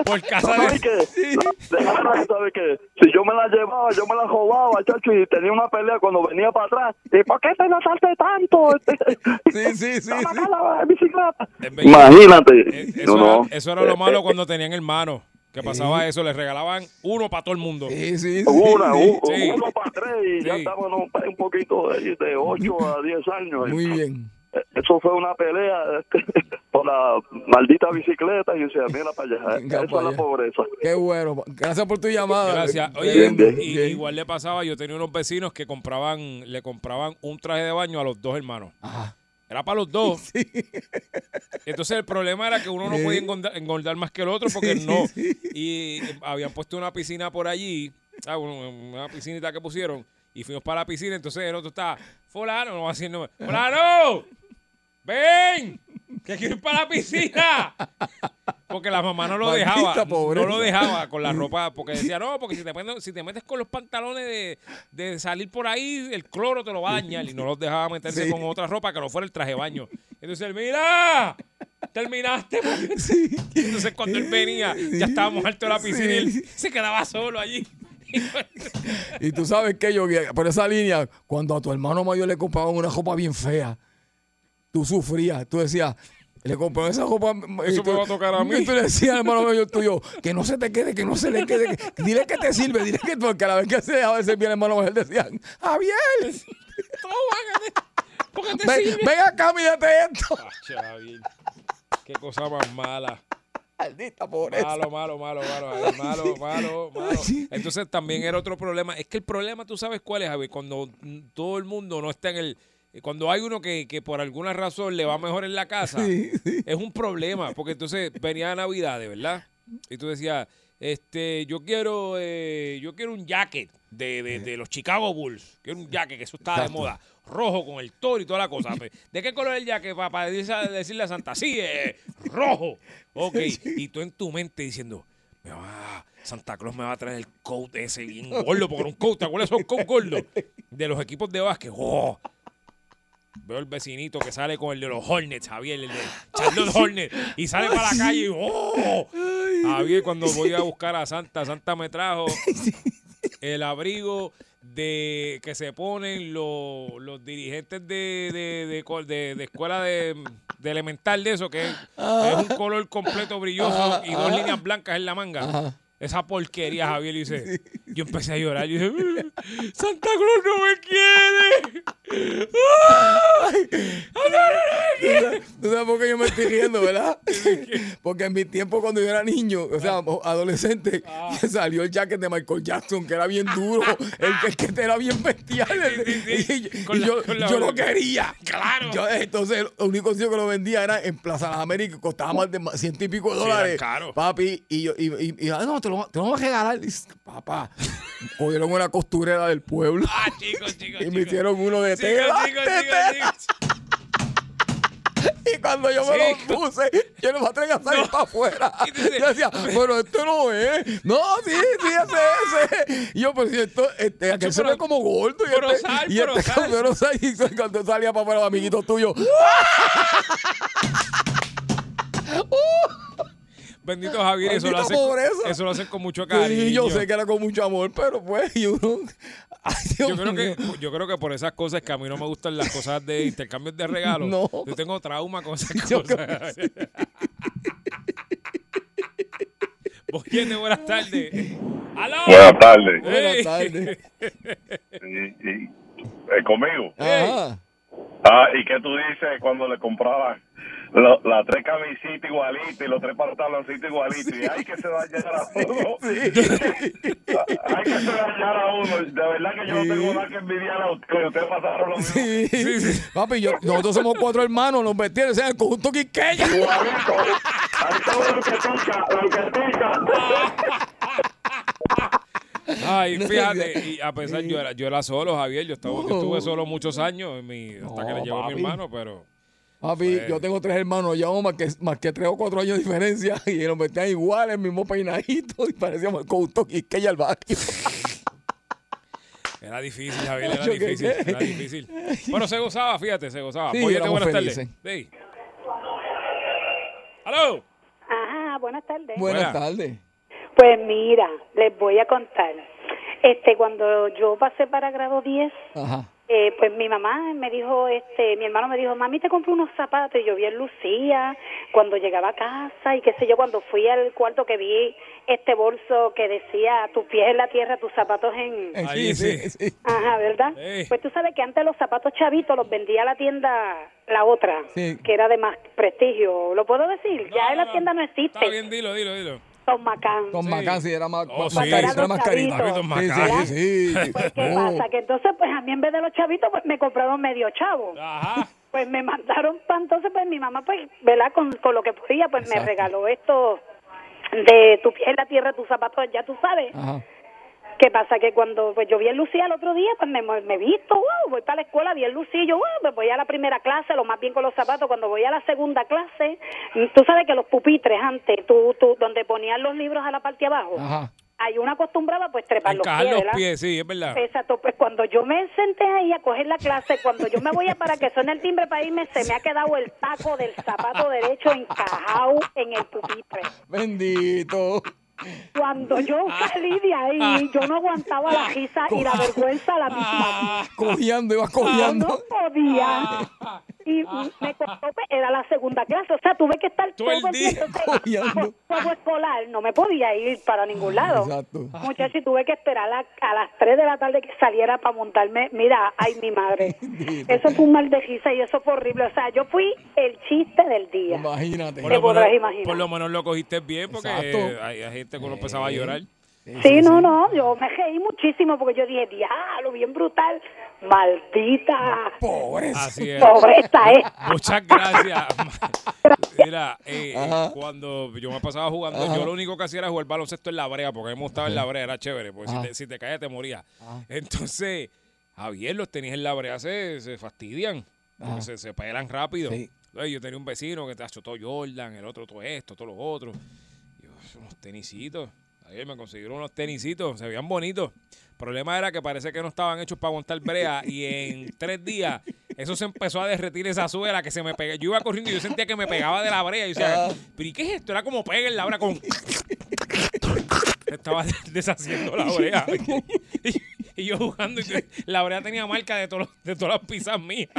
por casa ¿Sabes de... qué? Déjame, ¿sabes qué? Si yo me la llevaba, yo me la robaba, chacho, y tenía una pelea cuando venía para atrás. ¿Y por qué te la salte tanto? Sí, sí, sí, la bicicleta. Imagínate. Eh, Eso, no, no. Era, eso era lo malo cuando tenían hermanos. Que pasaba eso, les regalaban uno para todo el mundo. Sí, sí, sí. Una, sí. un- Sí. uno para tres y ya estábamos un, un poquito de, de 8 a 10 años. Muy bien. Eh, Eso fue una pelea este, por la maldita bicicleta y decía, mira para allá, Venga esa es la pobreza. Qué bueno. Gracias por tu llamada. Gracias. Bien, Oye, bien, y- bien. igual le pasaba, yo tenía unos vecinos que compraban, le compraban un traje de baño a los dos hermanos. Ajá. Era para los dos. Entonces el problema era que uno no podía engordar, engordar más que el otro porque Sí, no. sí. Y habían puesto una piscina por allí, ah, bueno, una piscinita que pusieron, y fuimos para la piscina, entonces el otro estaba, fulano, no va a decir no, fulano, ven, que quiero ir para la piscina. Porque la mamá no lo Maldita dejaba, pobreza. no lo dejaba con la ropa, porque decía, no, porque si te, metes- si te metes con los pantalones de, de salir por ahí, el cloro te lo va a dañar, y no los dejaba meterse Sí. con otra ropa que no fuera el traje de baño. Entonces él, mira, terminaste. porque-". Entonces cuando él venía, ya estábamos alto de la piscina y él se quedaba solo allí. Y tú sabes que yo, por esa línea, cuando a tu hermano mayor le compraban una ropa bien fea, tú sufrías, tú decías, le compraron esa ropa. Eso tú- me va a tocar a mí. Y tú le decías al hermano mayor tuyo, que no se te quede, que no se le quede, que- dile que te sirve, dile que porque a la vez que se a veces viene el hermano mayor decían, Javier, ¿Por qué te ven, sirve? ven acá, mírate esto. Ah. Qué cosa más mala. Maldita pobreza. Malo, malo, malo, malo, malo, malo, malo. Entonces también era otro problema. Es que el problema, tú sabes cuál es, Javier, cuando todo el mundo no está en el... Cuando hay uno que, que por alguna razón le va mejor en la casa, es un problema, porque entonces venía Navidad, ¿verdad? Y tú decías, este, yo quiero, eh, yo quiero un jacket de, de- de los Chicago Bulls. Quiero un jacket, que eso está de Exacto. moda. Rojo con el toro y toda la cosa. ¿De qué color es el jacket para decirle a Santa? Sí, eh, rojo. Ok. Y tú en tu mente diciendo, me va, Santa Claus me va a traer el coat ese bien gordo, porque era un coat, ¿te acuerdas esos coat gordos? De los equipos de básquet. Oh. Veo el vecinito que sale con el de los Hornets, Javier, el de Charlotte Hornets, y sale para la calle y ¡oh! Javier, cuando voy a buscar a Santa, Santa me trajo el abrigo de que se ponen los, los dirigentes de, de, de de- de escuela de, de elemental de eso, que es, es un color completo brilloso y dos líneas blancas en la manga. Esa porquería, Javier, y dice, yo empecé a llorar, yo dije, Santa Claus no me quiere. ¿Tú sabes por qué yo me estoy riendo, verdad? Porque en mi tiempo, cuando yo era niño, o sea, adolescente, Ah. que salió el jacket de Michael Jackson, que era bien duro, el que, que era bien bestial. Y, Con y la- yo, yo lo quería. Claro. Yo, entonces, el único sitio que lo vendía era en Plaza Las Américas, costaba más de ciento y pico de dólares. Papi, y yo, y, y- y, ah, no, te lo, te lo vamos a regalar. Y dice, papá, cogieron una costurera del pueblo. Ah, chicos, chicos, Y me hicieron uno de tela. chicos, de chicos, tela. chicos. Y cuando yo me lo puse, yo no me atreví a salir No. para afuera. Yo decía, pero esto no es. No, sí, sí, ese, ese. Y yo, pues, si esto, este, aquel se ve como gordo. Y pero este, sal, y pero este sal. cabrón sal- y cuando salía para afuera, amiguitos tuyos. Bendito Javier, eso lo, hacen, eso lo hacen con mucho cariño. Sí, yo sé que era con mucho amor, pero pues, y uno. Ay, Yo creo, que, yo creo que por esas cosas que a mí no me gustan las cosas de intercambios de regalos. No. Yo tengo trauma con esas Yo cosas. Boyete, buenas tardes. ¡Aló! Buenas tardes. Buenas tardes. Y, y- eh, conmigo. Ajá. Ah, ¿y qué tú dices cuando le compraban lo- las tres camisitas igualitas y los tres pantaloncitos igualitos? Y hay que se dañara a uno. hay que se dañara a uno. De verdad que yo no tengo nada que envidiar a ustedes. Ustedes pasaron lo mismo. Sí. Papi, yo, nosotros somos cuatro hermanos, nos vestimos, o sea, el conjunto Quiqueya. Igualito. Hay todo lo que pica, lo que pica. Ay, fíjate, y a pesar, yo era, yo era solo, Javier. Yo, estaba, yo estuve solo muchos años en mi- hasta que le llegó mi hermano, pero. Papi, Pues- yo tengo tres hermanos, llevamos más que, más que tres o cuatro años de diferencia y nos vestían igual, el mismo peinadito y parecíamos el conjunto Quiqueya al barrio. Era difícil, Javier, era Nacho, ¿qué- difícil, era difícil. Pero se gozaba, fíjate, se gozaba. Sí, Boyete, éramos buenas felices. tardes. Sí. ¡Aló! Ajá, buenas tardes. Buenas Buena. tardes. Pues mira, les voy a contar. Este, cuando yo pasé para grado 10, Ajá. Eh, pues mi mamá me dijo, este, mi hermano me dijo, mami, te compré unos zapatos y yo vi en Lucía cuando llegaba a casa y qué sé yo, cuando fui al cuarto que vi este bolso que decía, tus pies en la tierra, tus zapatos en... Ahí sí. sí. Ajá, ¿verdad? Sí. Pues tú sabes que antes los zapatos chavitos los vendía la tienda, la otra, Sí. que era de más prestigio. ¿Lo puedo decir? ya en la tienda no existe. Está bien, dilo, dilo, dilo. Tom Macán. Con Sí. Macán sí era más, Oh, sí. era más. Chavitos Sí, Macán. sí, sí. Pues, ¿qué Oh. pasa? Que entonces, pues a mí en vez de los chavitos, pues me compraron medio chavo. Ajá. Pues me mandaron pa' entonces, pues mi mamá, pues, ¿verdad? Con, con lo que podía, pues me regaló esto de tu pie en la tierra, tus zapatos, ya tú sabes. Ajá. ¿Qué pasa? Que cuando pues yo vi a Lucía el otro día, pues me, me visto, wow, voy para la escuela, vi a Lucía, y yo, wow, pues voy a la primera clase, lo más bien con los zapatos. Cuando voy a la segunda clase, mm, tú sabes que los pupitres antes, tú, tú, donde ponían los libros a la parte de abajo, Ajá. hay una acostumbraba pues trepar los pies, los pies, sí, es verdad. Exacto, pues cuando yo me senté ahí a coger la clase, cuando yo me voy a para que suene el timbre para irme, se me ha quedado el taco del zapato derecho encajado en el pupitre. Bendito. Cuando yo salí de ahí, yo no aguantaba la risa y la vergüenza a la misma. Cojeando, ibas cojeando. no podía. Y me costó, pues, era la segunda clase, o sea, tuve que estar Todo el día por escolar, no me podía ir para ningún lado. Exacto. Muchachos, y tuve que esperar a, a las 3 de la tarde que saliera para montarme. Mira, ay, mi madre. Eso fue un mal de risa y eso fue horrible. O sea, yo fui el chiste del día. Imagínate. Por lo, podrás menos, imaginar. por lo menos lo cogiste bien porque hay, hay gente que uno empezaba a llorar. Sí, no, no, yo me reí muchísimo porque yo dije, diablo, bien brutal. Maldita Pobreza. Así es. pobreza, ¿eh? Muchas gracias. Mira, eh, Ajá. cuando yo me pasaba jugando, Ajá. yo lo único que hacía era jugar baloncesto en la brea, porque a mí me gustaba en la brea, era chévere, porque si te, si te caías te morías. Ajá. Entonces, Javier, los tenis en la brea se, se fastidian, porque se, se pelan rápido. Sí. Entonces, yo tenía un vecino que te hecho todo Jordan, el otro todo esto, todo lo otro. Yo, unos tenisitos. Ayer me consiguieron unos tenisitos, se veían bonitos. El problema era que parece que no estaban hechos para aguantar brea y en tres días eso se empezó a derretir esa suela que se me pegaba. Yo iba corriendo y yo sentía que me pegaba de la brea. Y yo decía, Ah. ¿pero y qué es esto? Era como pega en la brea con... Estaba deshaciendo la brea. Y, y yo jugando y la brea tenía marca de, todos los- de todas las pizzas mías.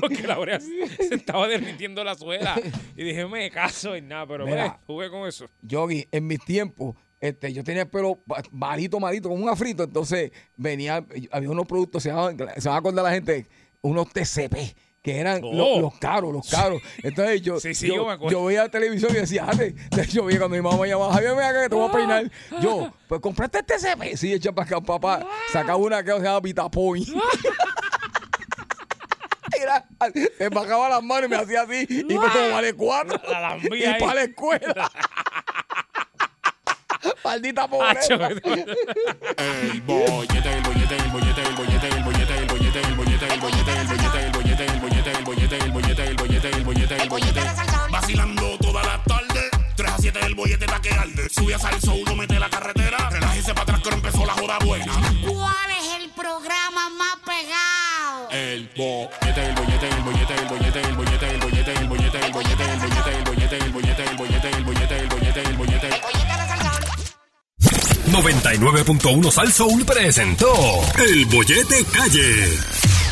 Porque la brea se estaba derritiendo la suela. Y dije, me caso en nada, pero Mira. jugué con eso. Yogi, en mis tiempos, este, yo tenía el pelo malito, malito, como un afrito. Entonces, venía, había unos productos, se llamaban, se va a acordar la gente, unos TCP, que eran Oh. los, los caros, los caros. Entonces, yo, Sí, sí, yo veía la televisión y decía, "Ate". Entonces, yo veía cuando mi mamá me llamaba, Javier, acá que te voy a peinar. Yo, pues compraste el TCP. Sí, echa para acá, papá. Sacaba una que se llama Vitapoint. Me bajaba las manos y me hacía así. Y me como vale cuatro. La- y para la escuela. Maldita pobreza. El bollete, el bollete, el bollete, el bollete, el bollete, el bollete, el bollete, el bollete, el bollete, el bollete, el bollete, el bollete, el bollete, el bollete, el bollete, el bollete. Vacilando toda la tarde, 3 a 7 el bollete está que arde. Sube a salso, uno mete la carretera, relájese para atrás que ahora empezó la joda buena. ¿Cuál es el programa más pegado? El bollete, el bollete, el bollete, el bollete, el bollete, el bollete, el bollete, el bollete, el bollete, el bollete, el bollete, el bollete, 99.1 Sal presentó El Bollete Calle.